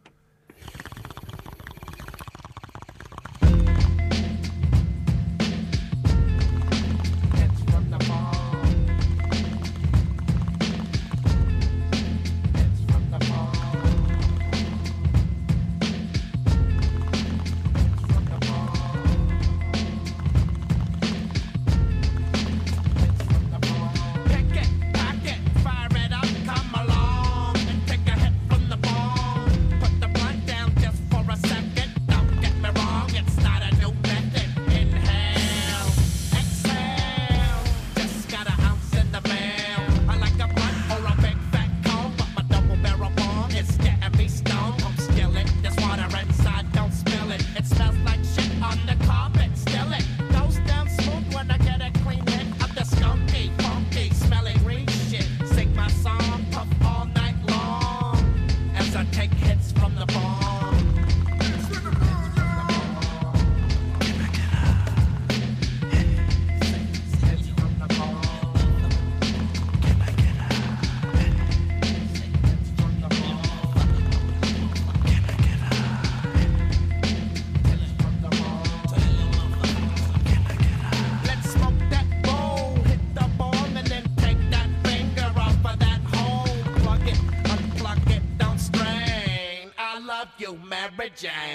Speaker 11: James.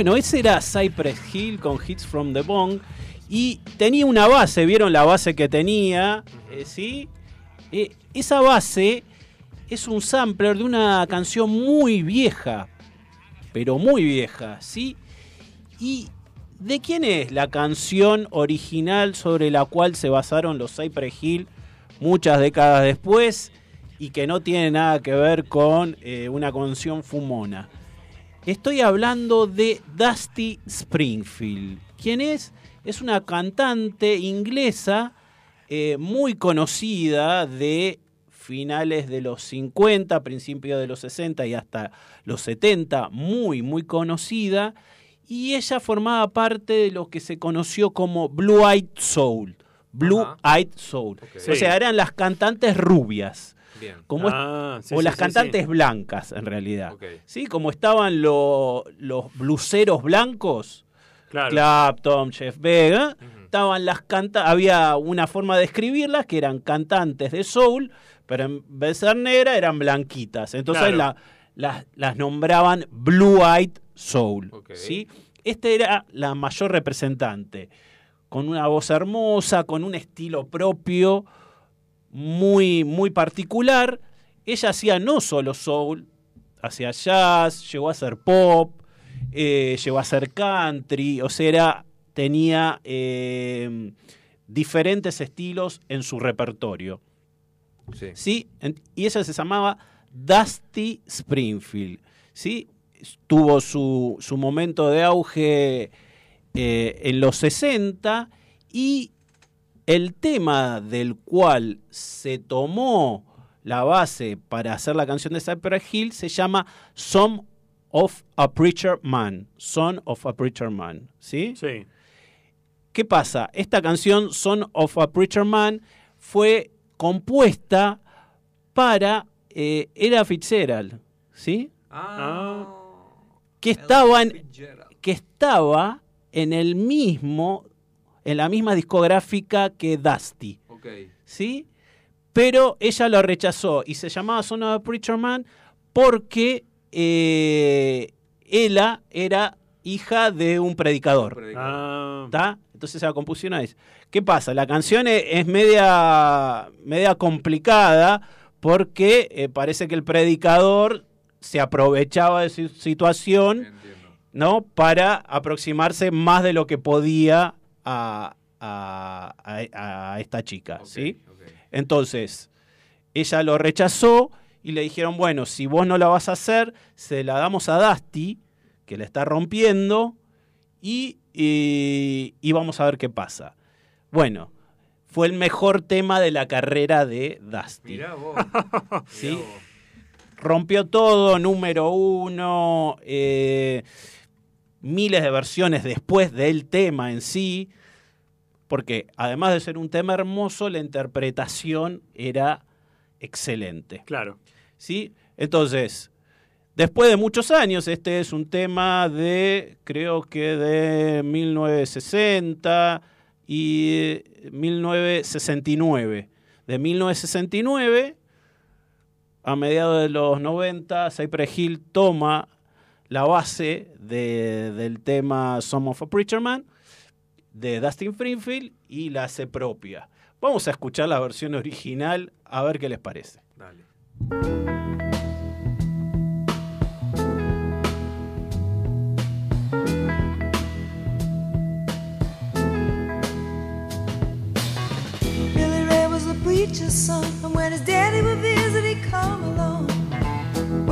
Speaker 2: Bueno, ese era Cypress Hill con Hits from the Bong. Y tenía una base, ¿vieron la base que tenía? Eh, ¿Sí? Eh, esa base es un sampler de una canción muy vieja, pero muy vieja, ¿sí? Y ¿De quién es la canción original sobre la cual se basaron los Cypress Hill muchas décadas después y que no tiene nada que ver con eh, una canción fumona? Estoy hablando de Dusty Springfield. ¿Quién es? Es una cantante inglesa eh, muy conocida de finales de los 50, principios de los 60 y hasta los 70, muy, muy conocida. Y ella formaba parte de lo que se conoció como Blue Eyed Soul. Blue Eyed Soul. O sea, eran las cantantes rubias.
Speaker 1: Bien.
Speaker 2: Como es-
Speaker 3: Ah, sí,
Speaker 2: o
Speaker 3: sí,
Speaker 2: las
Speaker 3: sí,
Speaker 2: cantantes
Speaker 3: sí.
Speaker 2: blancas, en realidad. ¿Sí? Como estaban lo- los bluseros blancos,
Speaker 3: Claro.
Speaker 2: Clapton, Jeff Beck, ¿eh? estaban las canta había una forma de escribirlas que eran cantantes de soul, pero en vez de ser negra eran blanquitas. Entonces
Speaker 3: Claro.
Speaker 2: la- las, las nombraban Blue Eyed Soul. ¿sí? Este era la mayor representante, con una voz hermosa, con un estilo propio muy, muy particular. Ella hacía no solo soul, hacía jazz, llegó a hacer pop, eh, llegó a hacer country, o sea, era- tenía eh, diferentes estilos en su repertorio.
Speaker 1: Sí.
Speaker 2: Y ella se llamaba Dusty Springfield, ¿sí? Tuvo su, su momento de auge eh, en los 60 y el tema del cual se tomó la base para hacer la canción de Cypress Hill se llama Son of a Preacher Man. Son of a Preacher Man, ¿sí?
Speaker 3: Sí.
Speaker 2: ¿Qué pasa? Esta canción, Son of a Preacher Man, fue compuesta para eh, Ella Fitzgerald, ¿sí?
Speaker 3: Ah,
Speaker 2: Que estaba, en, que estaba en el mismo, en la misma discográfica que Dusty. ¿sí? Pero ella lo rechazó y se llamaba Son of a Preacher Man porque eh, ella era hija de un predicador.
Speaker 3: ah,
Speaker 2: ¿Está? Entonces la compusieron a eso. ¿Qué pasa? La canción es, es media, media complicada porque eh, parece que el predicador se aprovechaba de su situación ¿no? para aproximarse más de lo que podía a, a- a- a esta chica. ¿sí? Entonces, ella lo rechazó y le dijeron, bueno, si vos no la vas a hacer, se la damos a Dusty, que la está rompiendo, y, y- y vamos a ver qué pasa. Bueno, fue el mejor tema de la carrera de Dusty.
Speaker 1: Mirá vos.
Speaker 2: ¿sí? Rompió todo, número uno, eh, miles de versiones después del tema en sí, porque además de ser un tema hermoso, la interpretación era excelente.
Speaker 3: claro.
Speaker 2: ¿sí? Entonces, después de muchos años, este es un tema de, creo que de 1960 y 1969. De 1969 a mediados de los 90, Cypress Hill toma la base de- del tema Some of a Preacher Man de Dustin Springfield y la hace propia. Vamos a escuchar la versión original a ver qué les parece.
Speaker 1: Dale.
Speaker 12: Billy Ray was a preacher's son, and when his daddy would visit, he'd come along.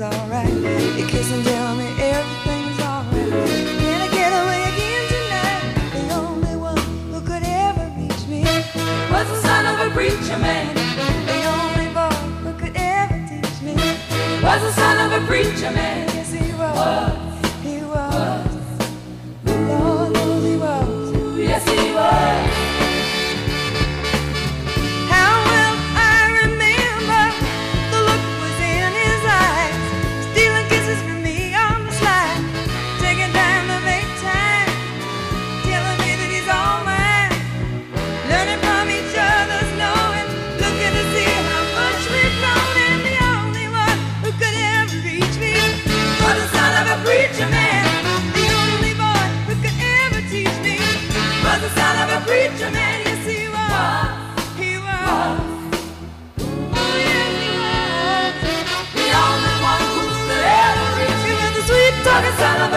Speaker 12: Everything is alright. He'd kiss and tell me everything's alright. Can I get away again tonight? The only one who could ever reach me was the son of a preacher man. The only boy who could ever teach me was the son of a preacher man. Yes, he was. He was. The Lord knows he was. Yes,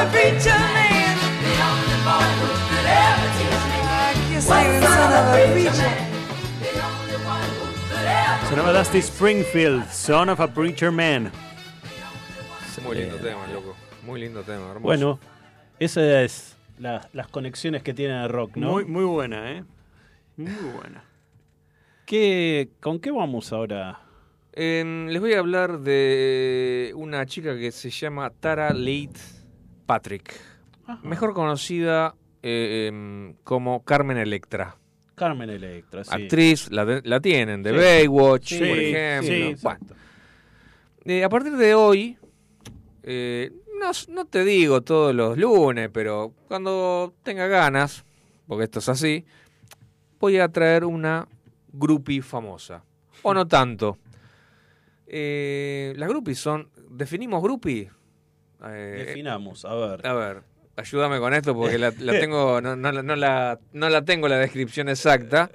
Speaker 12: a preacher man. The only boy who could ever teach me. Like you singing son of a preacher.
Speaker 3: Sonaba Dusty Springfield, Son of a Preacher Man.
Speaker 1: Muy lindo tema, loco. Muy lindo tema, hermoso.
Speaker 2: Bueno, esas es la- las conexiones que tiene el rock, ¿no?
Speaker 3: Muy, muy buena, ¿eh? Muy buena.
Speaker 2: ¿Qué, ¿Con qué vamos ahora?
Speaker 1: Les voy a hablar de una chica que se llama Tara Leigh Patrick, mejor conocida eh, em, como Carmen Electra.
Speaker 2: Carmen Electra, sí.
Speaker 1: Actriz, la, tienen, de
Speaker 2: Sí.
Speaker 1: Baywatch,
Speaker 2: Sí,
Speaker 1: por ejemplo.
Speaker 2: sí,
Speaker 1: Bueno, eh, a partir de hoy, eh, no, te digo todos los lunes, pero cuando tenga ganas, porque esto es así, voy a traer una groupie famosa. O no tanto. Eh, las groupies son. ¿Definimos groupie? Eh,
Speaker 2: Definamos, a ver.
Speaker 1: a ver, ayúdame con esto porque la, la tengo, no, no la- no la, no la tengo la descripción exacta.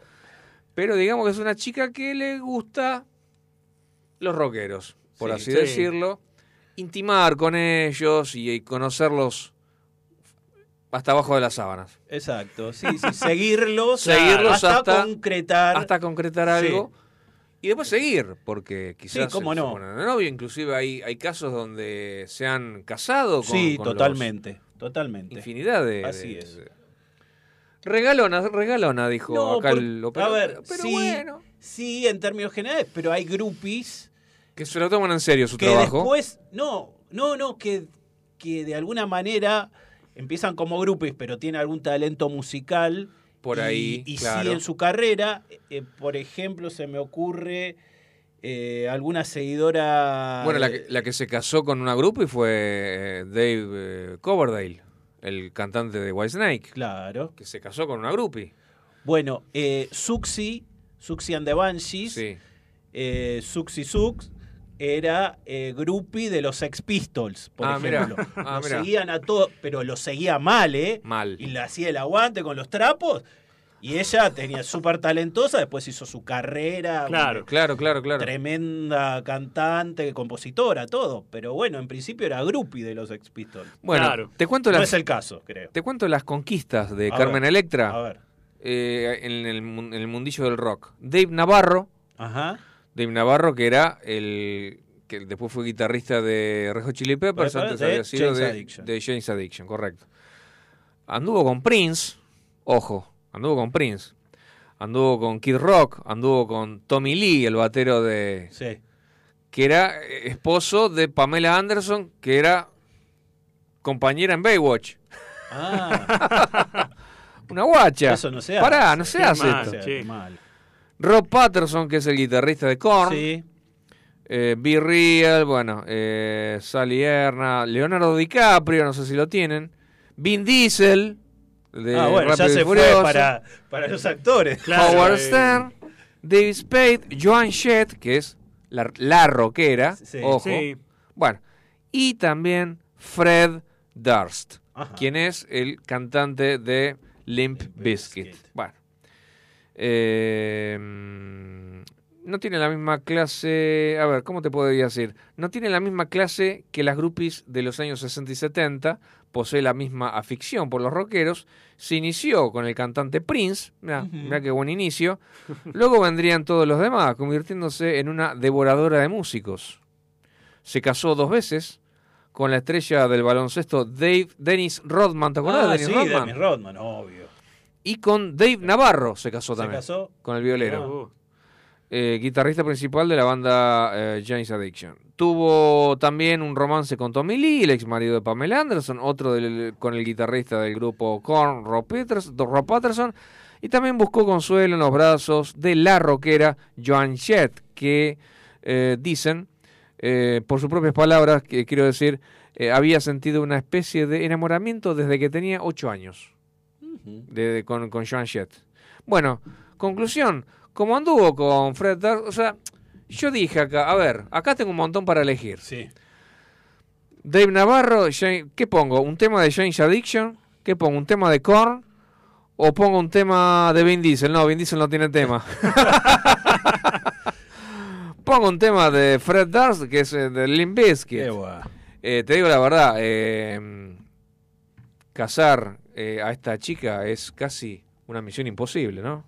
Speaker 1: Pero digamos que es una chica que le gusta los rockeros, por
Speaker 2: Sí,
Speaker 1: así
Speaker 2: sí.
Speaker 1: decirlo. Intimar con ellos y, y conocerlos hasta abajo de las sábanas.
Speaker 2: Exacto, sí, sí, seguirlos,
Speaker 1: Seguirlos
Speaker 2: hasta,
Speaker 1: hasta-
Speaker 2: concretar.
Speaker 1: Hasta concretar
Speaker 2: Sí.
Speaker 1: Y después seguir, porque quizás
Speaker 2: cómo
Speaker 1: se
Speaker 2: no.
Speaker 1: de novio. Inclusive hay, hay casos donde se han casado con,
Speaker 2: Sí,
Speaker 1: con
Speaker 2: totalmente, totalmente.
Speaker 1: Infinidad de...
Speaker 2: Así
Speaker 1: de-
Speaker 2: es.
Speaker 1: de- Regalona, regalona, dijo
Speaker 2: No,
Speaker 1: acá
Speaker 2: por-
Speaker 1: el
Speaker 2: a
Speaker 1: operador.
Speaker 2: ver,
Speaker 1: pero
Speaker 2: sí,
Speaker 1: bueno.
Speaker 2: sí, en términos generales, pero hay groupies
Speaker 1: Que se lo toman en serio su
Speaker 2: que
Speaker 1: trabajo.
Speaker 2: después, no, no, no, que, que de alguna manera empiezan como groupies, pero tienen algún talento musical.
Speaker 1: Por
Speaker 2: y-
Speaker 1: ahí,
Speaker 2: Y,
Speaker 1: claro.
Speaker 2: siguen su carrera. Eh, por ejemplo, se me ocurre eh, alguna seguidora.
Speaker 1: Bueno, la que, la que se casó con una grupo y fue eh, Dave eh, Coverdale, el cantante de Whitesnake.
Speaker 2: Claro.
Speaker 1: Que se casó con una groupie.
Speaker 2: Bueno, eh, Suxi, Suxi and the Banshees,
Speaker 1: Sí.
Speaker 2: eh, Suxi Sux, era eh, groupie de los Sex Pistols, por
Speaker 1: Ah, mirá.
Speaker 2: ejemplo.
Speaker 1: Ah,
Speaker 2: lo
Speaker 1: mirá.
Speaker 2: seguían a todos, pero lo seguía mal, ¿eh?
Speaker 1: Mal.
Speaker 2: Y le hacía el aguante con los trapos. Y ella tenía súper talentosa, después hizo su carrera.
Speaker 1: Claro, claro, claro, claro.
Speaker 2: Tremenda cantante, compositora, todo. Pero bueno, en principio era groupie de los Sex Pistols.
Speaker 1: Bueno, te cuento
Speaker 2: no
Speaker 1: las,
Speaker 2: es el caso, creo.
Speaker 1: Te cuento las conquistas de
Speaker 2: A
Speaker 1: Carmen
Speaker 2: ver,
Speaker 1: Electra
Speaker 2: a ver.
Speaker 1: eh, en, el, en el mundillo del rock. Dave Navarro,
Speaker 2: Ajá.
Speaker 1: Dave Navarro que era el que después fue guitarrista de Red Hot Chili Peppers,
Speaker 2: Peppers,
Speaker 1: antes
Speaker 2: de
Speaker 1: había sido
Speaker 2: James
Speaker 1: de,
Speaker 2: Addiction.
Speaker 1: de James Addiction, correcto. Anduvo con Prince, ojo, anduvo con Prince. Anduvo con Kid Rock, anduvo con Tommy Lee, el batero de...
Speaker 2: Sí.
Speaker 1: Que era eh, esposo de Pamela Anderson, que era compañera en Baywatch.
Speaker 2: Ah.
Speaker 1: Una guacha.
Speaker 2: Eso no se
Speaker 1: Pará,
Speaker 2: hace.
Speaker 1: no se hace
Speaker 2: mal,
Speaker 1: esto.
Speaker 2: mal.
Speaker 1: Rob Patterson, que es el guitarrista de Korn.
Speaker 2: Sí.
Speaker 1: Eh, Be Real, bueno, eh, Sally Erna, Leonardo DiCaprio, no sé si lo tienen. Vin Diesel, de
Speaker 2: ah, bueno, ya
Speaker 1: Rápido
Speaker 2: se fue para, para los actores.
Speaker 1: Howard
Speaker 2: Eh,
Speaker 1: Stern, David Spade, Joan Jett, que es la, la rockera,
Speaker 2: Sí.
Speaker 1: ojo.
Speaker 2: Sí.
Speaker 1: Bueno, y también Fred Durst,
Speaker 2: Ajá.
Speaker 1: quien es el cantante de Limp Bizkit. Bueno, eh, mm, no tiene la misma clase, a ver, ¿cómo te podría decir? No tiene la misma clase que las groupies de los años 60 y 70, posee la misma afición por los rockeros, se inició con el cantante Prince, mirá, mirá qué buen inicio, luego vendrían todos los demás, convirtiéndose en una devoradora de músicos. Se casó dos veces con la estrella del baloncesto Dave Dennis Rodman, ¿te acordás
Speaker 2: Ah,
Speaker 1: de Dennis
Speaker 2: sí,
Speaker 1: Rodman?
Speaker 2: Dennis Rodman, obvio.
Speaker 1: Y con Dave Navarro se casó
Speaker 2: ¿Se
Speaker 1: también.
Speaker 2: casó?
Speaker 1: Con el violero.
Speaker 2: Ah.
Speaker 1: Eh, guitarrista principal de la banda eh, James Addiction. Tuvo también un romance con Tommy Lee, el ex marido de Pamela Anderson, otro del- con el guitarrista del grupo Korn, Rob, Peters- Rob Patterson, y también buscó consuelo en los brazos de la rockera Joan Jett, que eh, dicen, eh, por sus propias palabras, que quiero decir, eh, había sentido una especie de enamoramiento desde que tenía ocho años de, con, con Jett. Bueno, conclusión, como anduvo con Fred Durst, o sea, yo dije acá, a ver, acá tengo un montón para elegir.
Speaker 2: Sí.
Speaker 1: Dave Navarro, ¿qué pongo? ¿Un tema de James Addiction? ¿Qué pongo? ¿Un tema de Korn? ¿O pongo un tema de Vin Diesel? No, Vin Diesel no tiene tema. pongo un tema de Fred Durst, que es eh, de Limp Bizkit. Eh, te digo la verdad, eh, cazar eh, a esta chica es casi una misión imposible,
Speaker 13: ¿no?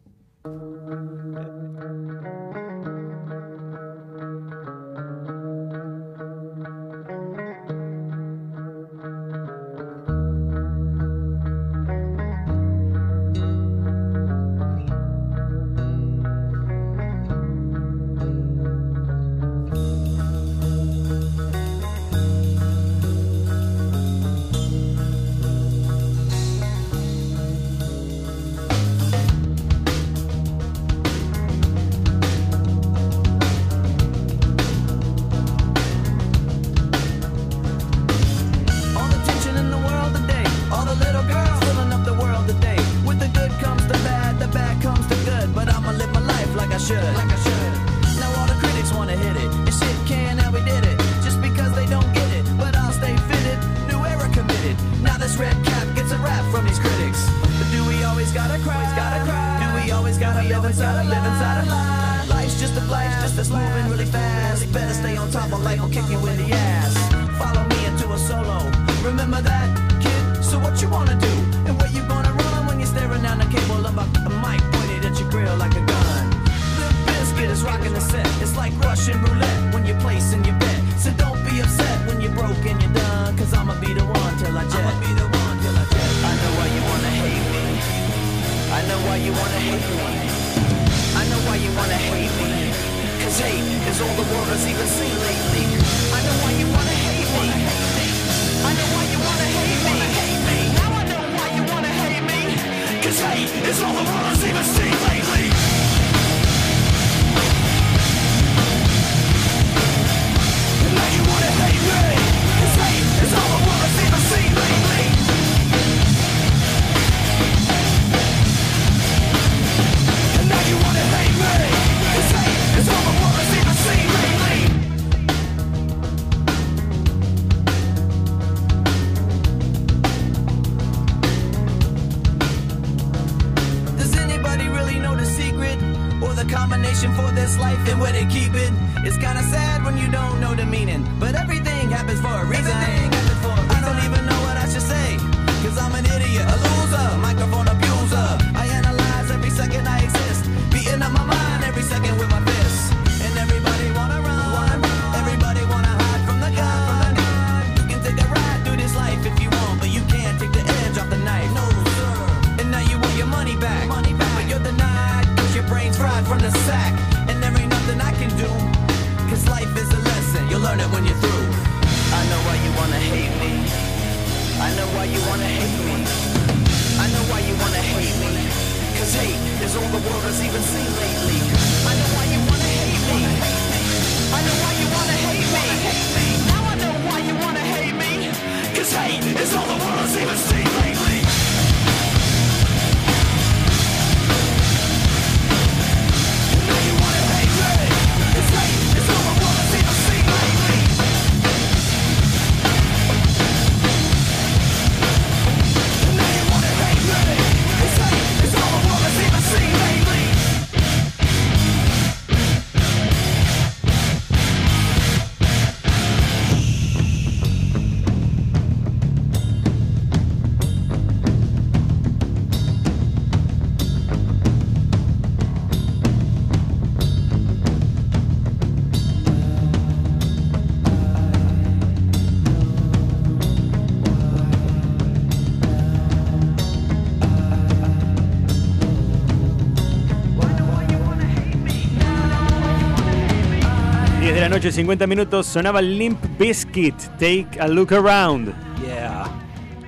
Speaker 3: la noche, 50 minutos, sonaba Limp Biscuit, Take a Look Around.
Speaker 2: Yeah.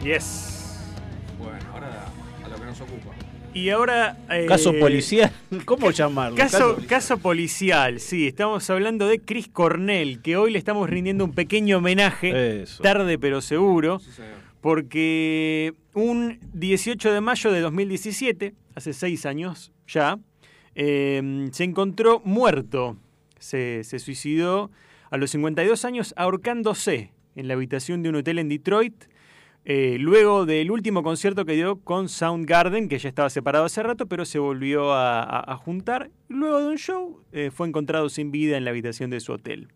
Speaker 3: Yes.
Speaker 1: Bueno, ahora a lo que nos ocupa.
Speaker 3: Y ahora... Eh,
Speaker 2: caso policial, ¿cómo llamarlo?
Speaker 3: Caso, caso policial, sí. Estamos hablando de Chris Cornell, que hoy le estamos rindiendo un pequeño homenaje,
Speaker 2: Eso.
Speaker 3: tarde pero seguro, porque un 18 de mayo de 2017, hace seis años ya, eh, se encontró muerto se, suicidó a los 52 años ahorcándose en la habitación de un hotel en Detroit. Eh, luego del último concierto que dio con Soundgarden, que ya estaba separado hace rato, pero se volvió a, juntar. Luego de un show, eh, fue encontrado sin vida en la habitación de su hotel.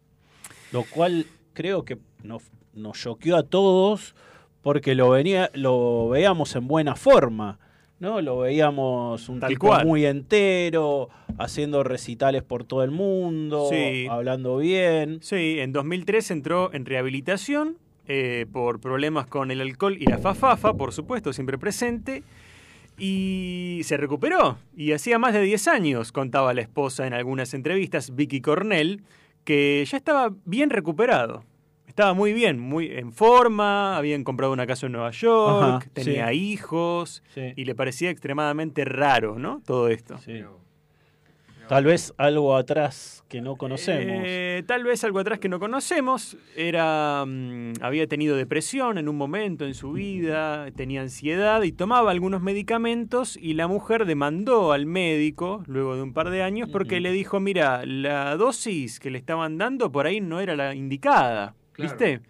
Speaker 2: Lo cual creo que nos choqueó a todos porque lo, venía, lo veíamos en buena forma. ¿No? Lo veíamos un
Speaker 3: Tal
Speaker 2: tipo
Speaker 3: cual.
Speaker 2: muy entero, haciendo recitales por todo el mundo,
Speaker 3: Sí.
Speaker 2: hablando bien.
Speaker 3: Sí, en 2003 entró en rehabilitación eh, por problemas con el alcohol y la fafafa, por supuesto, siempre presente. Y se recuperó. Y hacía más de 10 años, contaba la esposa en algunas entrevistas, Vicky Cornell, que ya estaba bien recuperado. Estaba muy bien, muy en forma, habían comprado una casa en Nueva York,
Speaker 2: Ajá,
Speaker 3: tenía
Speaker 2: sí.
Speaker 3: hijos,
Speaker 2: Sí.
Speaker 3: y le parecía extremadamente raro, ¿no? Todo esto.
Speaker 2: Tal vez algo atrás que no conocemos.
Speaker 3: Eh, tal vez algo atrás que no conocemos. Era, mm, había tenido depresión en un momento en su vida, tenía ansiedad y tomaba algunos medicamentos y la mujer demandó al médico luego de un par de años porque le dijo, mira, la dosis que le estaban dando por ahí no era la indicada, ¿viste?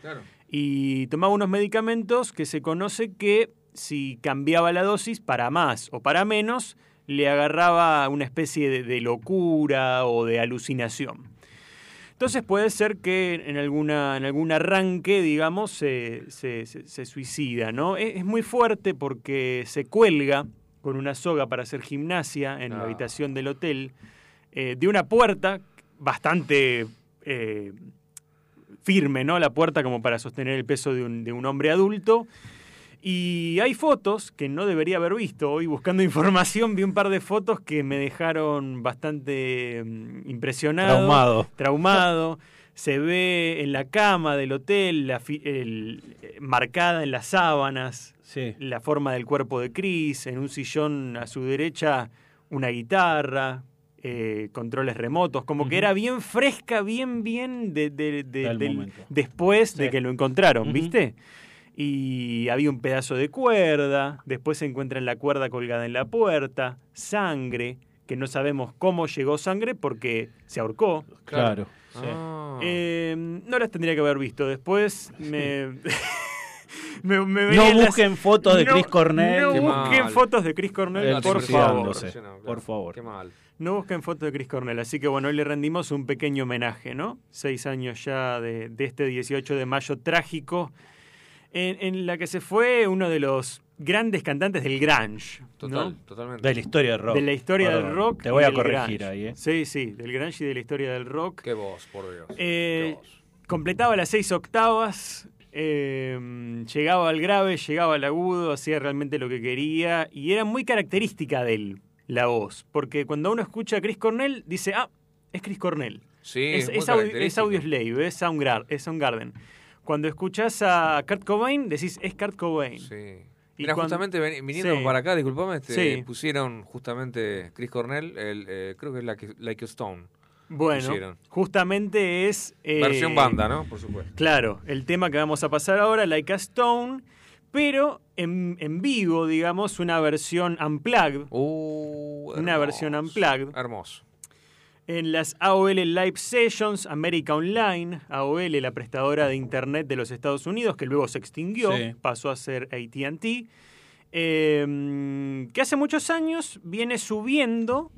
Speaker 3: Y tomaba unos medicamentos que se conoce que si cambiaba la dosis para más o para menos, le agarraba una especie de, de locura o de alucinación. Entonces puede ser que en, alguna, en algún arranque, digamos, se, se- se- se suicida, ¿no? Es, es muy fuerte porque se cuelga con una soga para hacer gimnasia en la
Speaker 1: Ah.
Speaker 3: habitación del hotel eh, de una puerta bastante eh, firme, ¿no? La puerta como para sostener el peso de un, de un hombre adulto. Y hay fotos que no debería haber visto. Hoy buscando información vi un par de fotos que me dejaron bastante mm, impresionado.
Speaker 2: Traumado.
Speaker 3: Traumado. Se ve en la cama del hotel, la fi- el- eh, marcada en las sábanas, la forma del cuerpo de Chris, en un sillón a su derecha una guitarra, eh, controles remotos, como que era bien fresca, bien, bien de, de- de-
Speaker 2: Del
Speaker 3: después de que lo encontraron. ¿viste? Y había un pedazo de cuerda, después se encuentra la cuerda colgada en la puerta, sangre, que no sabemos cómo llegó sangre porque se ahorcó.
Speaker 2: Claro. sí.
Speaker 3: Eh, no las tendría que haber visto. Después me. me, me
Speaker 2: No
Speaker 3: las-
Speaker 2: busquen fotos de
Speaker 3: No-
Speaker 2: Chris Cornell.
Speaker 3: No
Speaker 2: Qué
Speaker 3: busquen
Speaker 2: mal.
Speaker 3: fotos de Chris Cornell, por favor.
Speaker 2: Por favor.
Speaker 1: Qué mal.
Speaker 3: No busquen fotos de Chris Cornell. Así que bueno, hoy le rendimos un pequeño homenaje, ¿no? Seis años ya de, de este 18 de mayo trágico, en, en la que se fue uno de los grandes cantantes del grunge. ¿no?
Speaker 1: Total, totalmente.
Speaker 2: De la historia del rock.
Speaker 3: De la historia del rock.
Speaker 2: te voy a corregir
Speaker 3: grunge.
Speaker 2: ahí, ¿eh?
Speaker 3: Sí, sí, del grunge y de la historia del rock.
Speaker 1: Qué voz, por Dios.
Speaker 3: Eh, completaba las seis octavas, eh, llegaba al grave, llegaba al agudo, hacía realmente lo que quería y era muy característica de él la voz, porque cuando uno escucha a Chris Cornell dice, ah, es Chris Cornell.
Speaker 1: Sí,
Speaker 3: es,
Speaker 1: es
Speaker 3: es audio, es
Speaker 1: característico.
Speaker 3: Audioslave, es Soundgar- es Soundgarden. Cuando escuchás a Kurt Cobain, decís, es Kurt Cobain.
Speaker 1: Sí.
Speaker 3: Y
Speaker 1: Mira,
Speaker 3: cuando-
Speaker 1: justamente viniendo
Speaker 3: Sí.
Speaker 1: para acá, disculpame, este,
Speaker 3: Sí.
Speaker 1: pusieron justamente Chris Cornell, el, eh, creo que es like, Like a Stone.
Speaker 3: Bueno,
Speaker 1: pusieron.
Speaker 3: justamente es... eh,
Speaker 1: Versión banda, ¿no? Por supuesto.
Speaker 3: Claro, el tema que vamos a pasar ahora, Like a Stone, pero en, en vivo, digamos, una versión unplugged. una versión unplugged.
Speaker 1: Uh, Hermoso.
Speaker 3: En las AOL Live Sessions, America Online, AOL, la prestadora de Internet de los Estados Unidos, que luego se extinguió,
Speaker 2: Sí.
Speaker 3: pasó a ser ATT, eh, que hace muchos años viene subiendo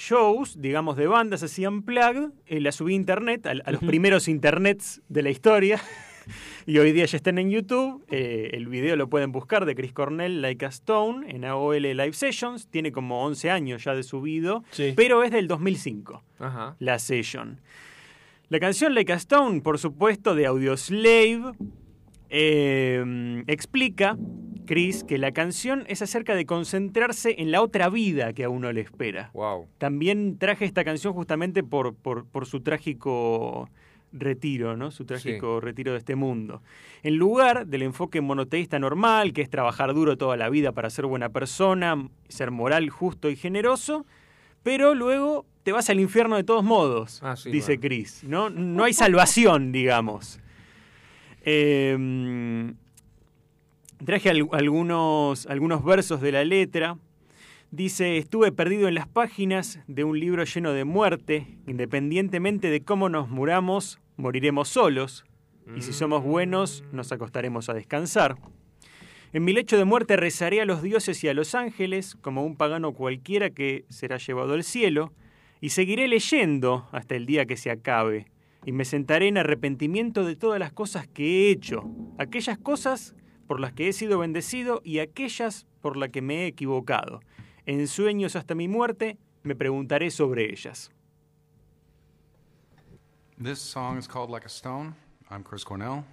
Speaker 3: shows, digamos, de bandas así unplugged, eh, la subí a Internet, a, a los primeros Internets de la historia, y hoy día ya están en YouTube. eh, el video lo pueden buscar de Chris Cornell, Like a Stone, en AOL Live Sessions. Tiene como 11 años ya de subido, pero es del 2005,
Speaker 1: Ajá.
Speaker 3: la session. La canción Like a Stone, por supuesto, de Audioslave, eh, explica, Chris, que la canción es acerca de concentrarse en la otra vida que a uno le espera.
Speaker 1: Wow.
Speaker 3: También traje esta canción justamente por, por, por su trágico retiro, ¿no? Su trágico retiro de este mundo. En lugar del enfoque monoteísta normal, que es trabajar duro toda la vida para ser buena persona, ser moral, justo y generoso, pero luego te vas al infierno de todos modos,
Speaker 1: Ah, sí,
Speaker 3: dice
Speaker 1: bueno.
Speaker 3: Chris. ¿no? no hay salvación, digamos. Eh, traje al- algunos, algunos versos de la letra. Dice, estuve perdido en las páginas de un libro lleno de muerte, independientemente de cómo nos muramos, moriremos solos, y si somos buenos, nos acostaremos a descansar. En mi lecho de muerte rezaré a los dioses y a los ángeles, como un pagano cualquiera que será llevado al cielo, y seguiré leyendo hasta el día que se acabe, y me sentaré en arrepentimiento de todas las cosas que he hecho, aquellas cosas por las que he sido bendecido y aquellas por las que me he equivocado. En sueños hasta mi muerte me preguntaré sobre ellas.
Speaker 14: This song is called Like a Stone. I'm Chris Cornell.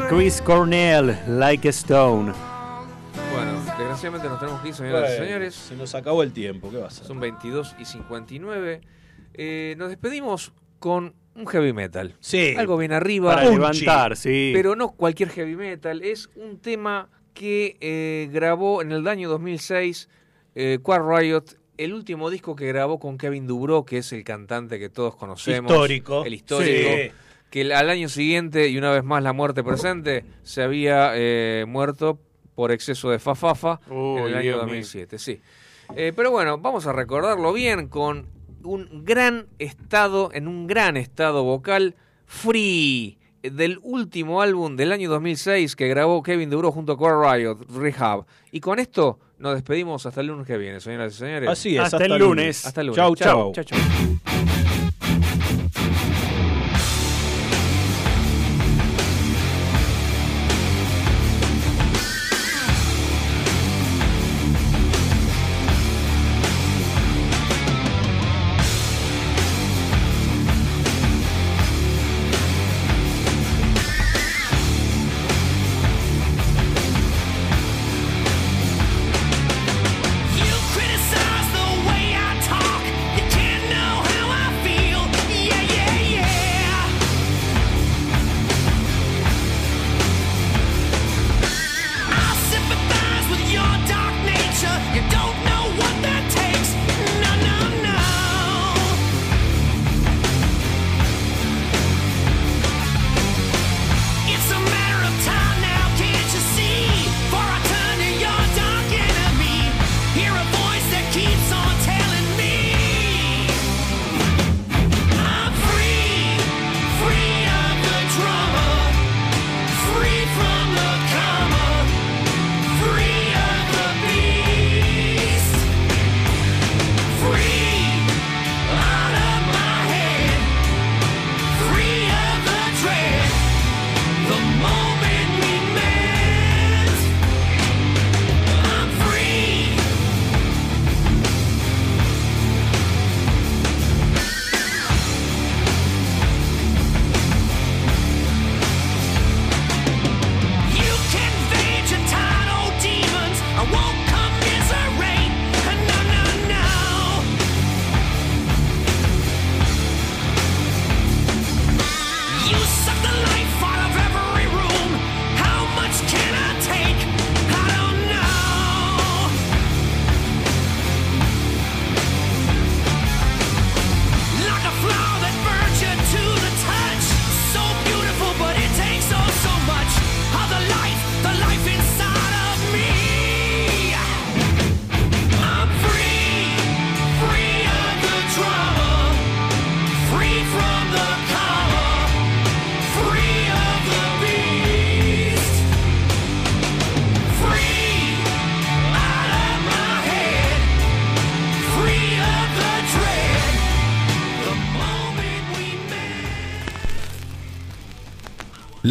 Speaker 3: Chris Cornell, Like a Stone.
Speaker 1: Bueno, desgraciadamente nos tenemos que ir, señoras y señores.
Speaker 2: Se nos acabó el tiempo, ¿qué va a hacer?
Speaker 1: Son 22 y 59. Eh, nos despedimos con un heavy metal.
Speaker 2: Sí.
Speaker 1: Algo bien arriba.
Speaker 3: Para levantar, sí.
Speaker 1: Pero no cualquier heavy metal. Es un tema que eh, grabó en el año 2006 eh, Quad Riot. El último disco que grabó con Kevin Dubrow, que es el cantante que todos conocemos.
Speaker 2: Histórico.
Speaker 1: El histórico.
Speaker 2: Sí.
Speaker 1: Que al año siguiente, y una vez más la muerte presente, se había eh, muerto por exceso de fafafa en
Speaker 3: Uy,
Speaker 1: el año
Speaker 3: Dios mío.
Speaker 1: 2007. Sí. Eh, pero bueno, vamos a recordarlo bien con un gran estado, en un gran estado vocal, Free, del último álbum del año 2006 que grabó Kevin Duro junto a Core Riot, Rehab. Y con esto nos despedimos hasta el lunes que viene, señoras y señores.
Speaker 2: Así es, Hasta hasta el lunes. lunes.
Speaker 1: Hasta el lunes.
Speaker 2: Chau, chau.
Speaker 1: chau, chau.
Speaker 5: You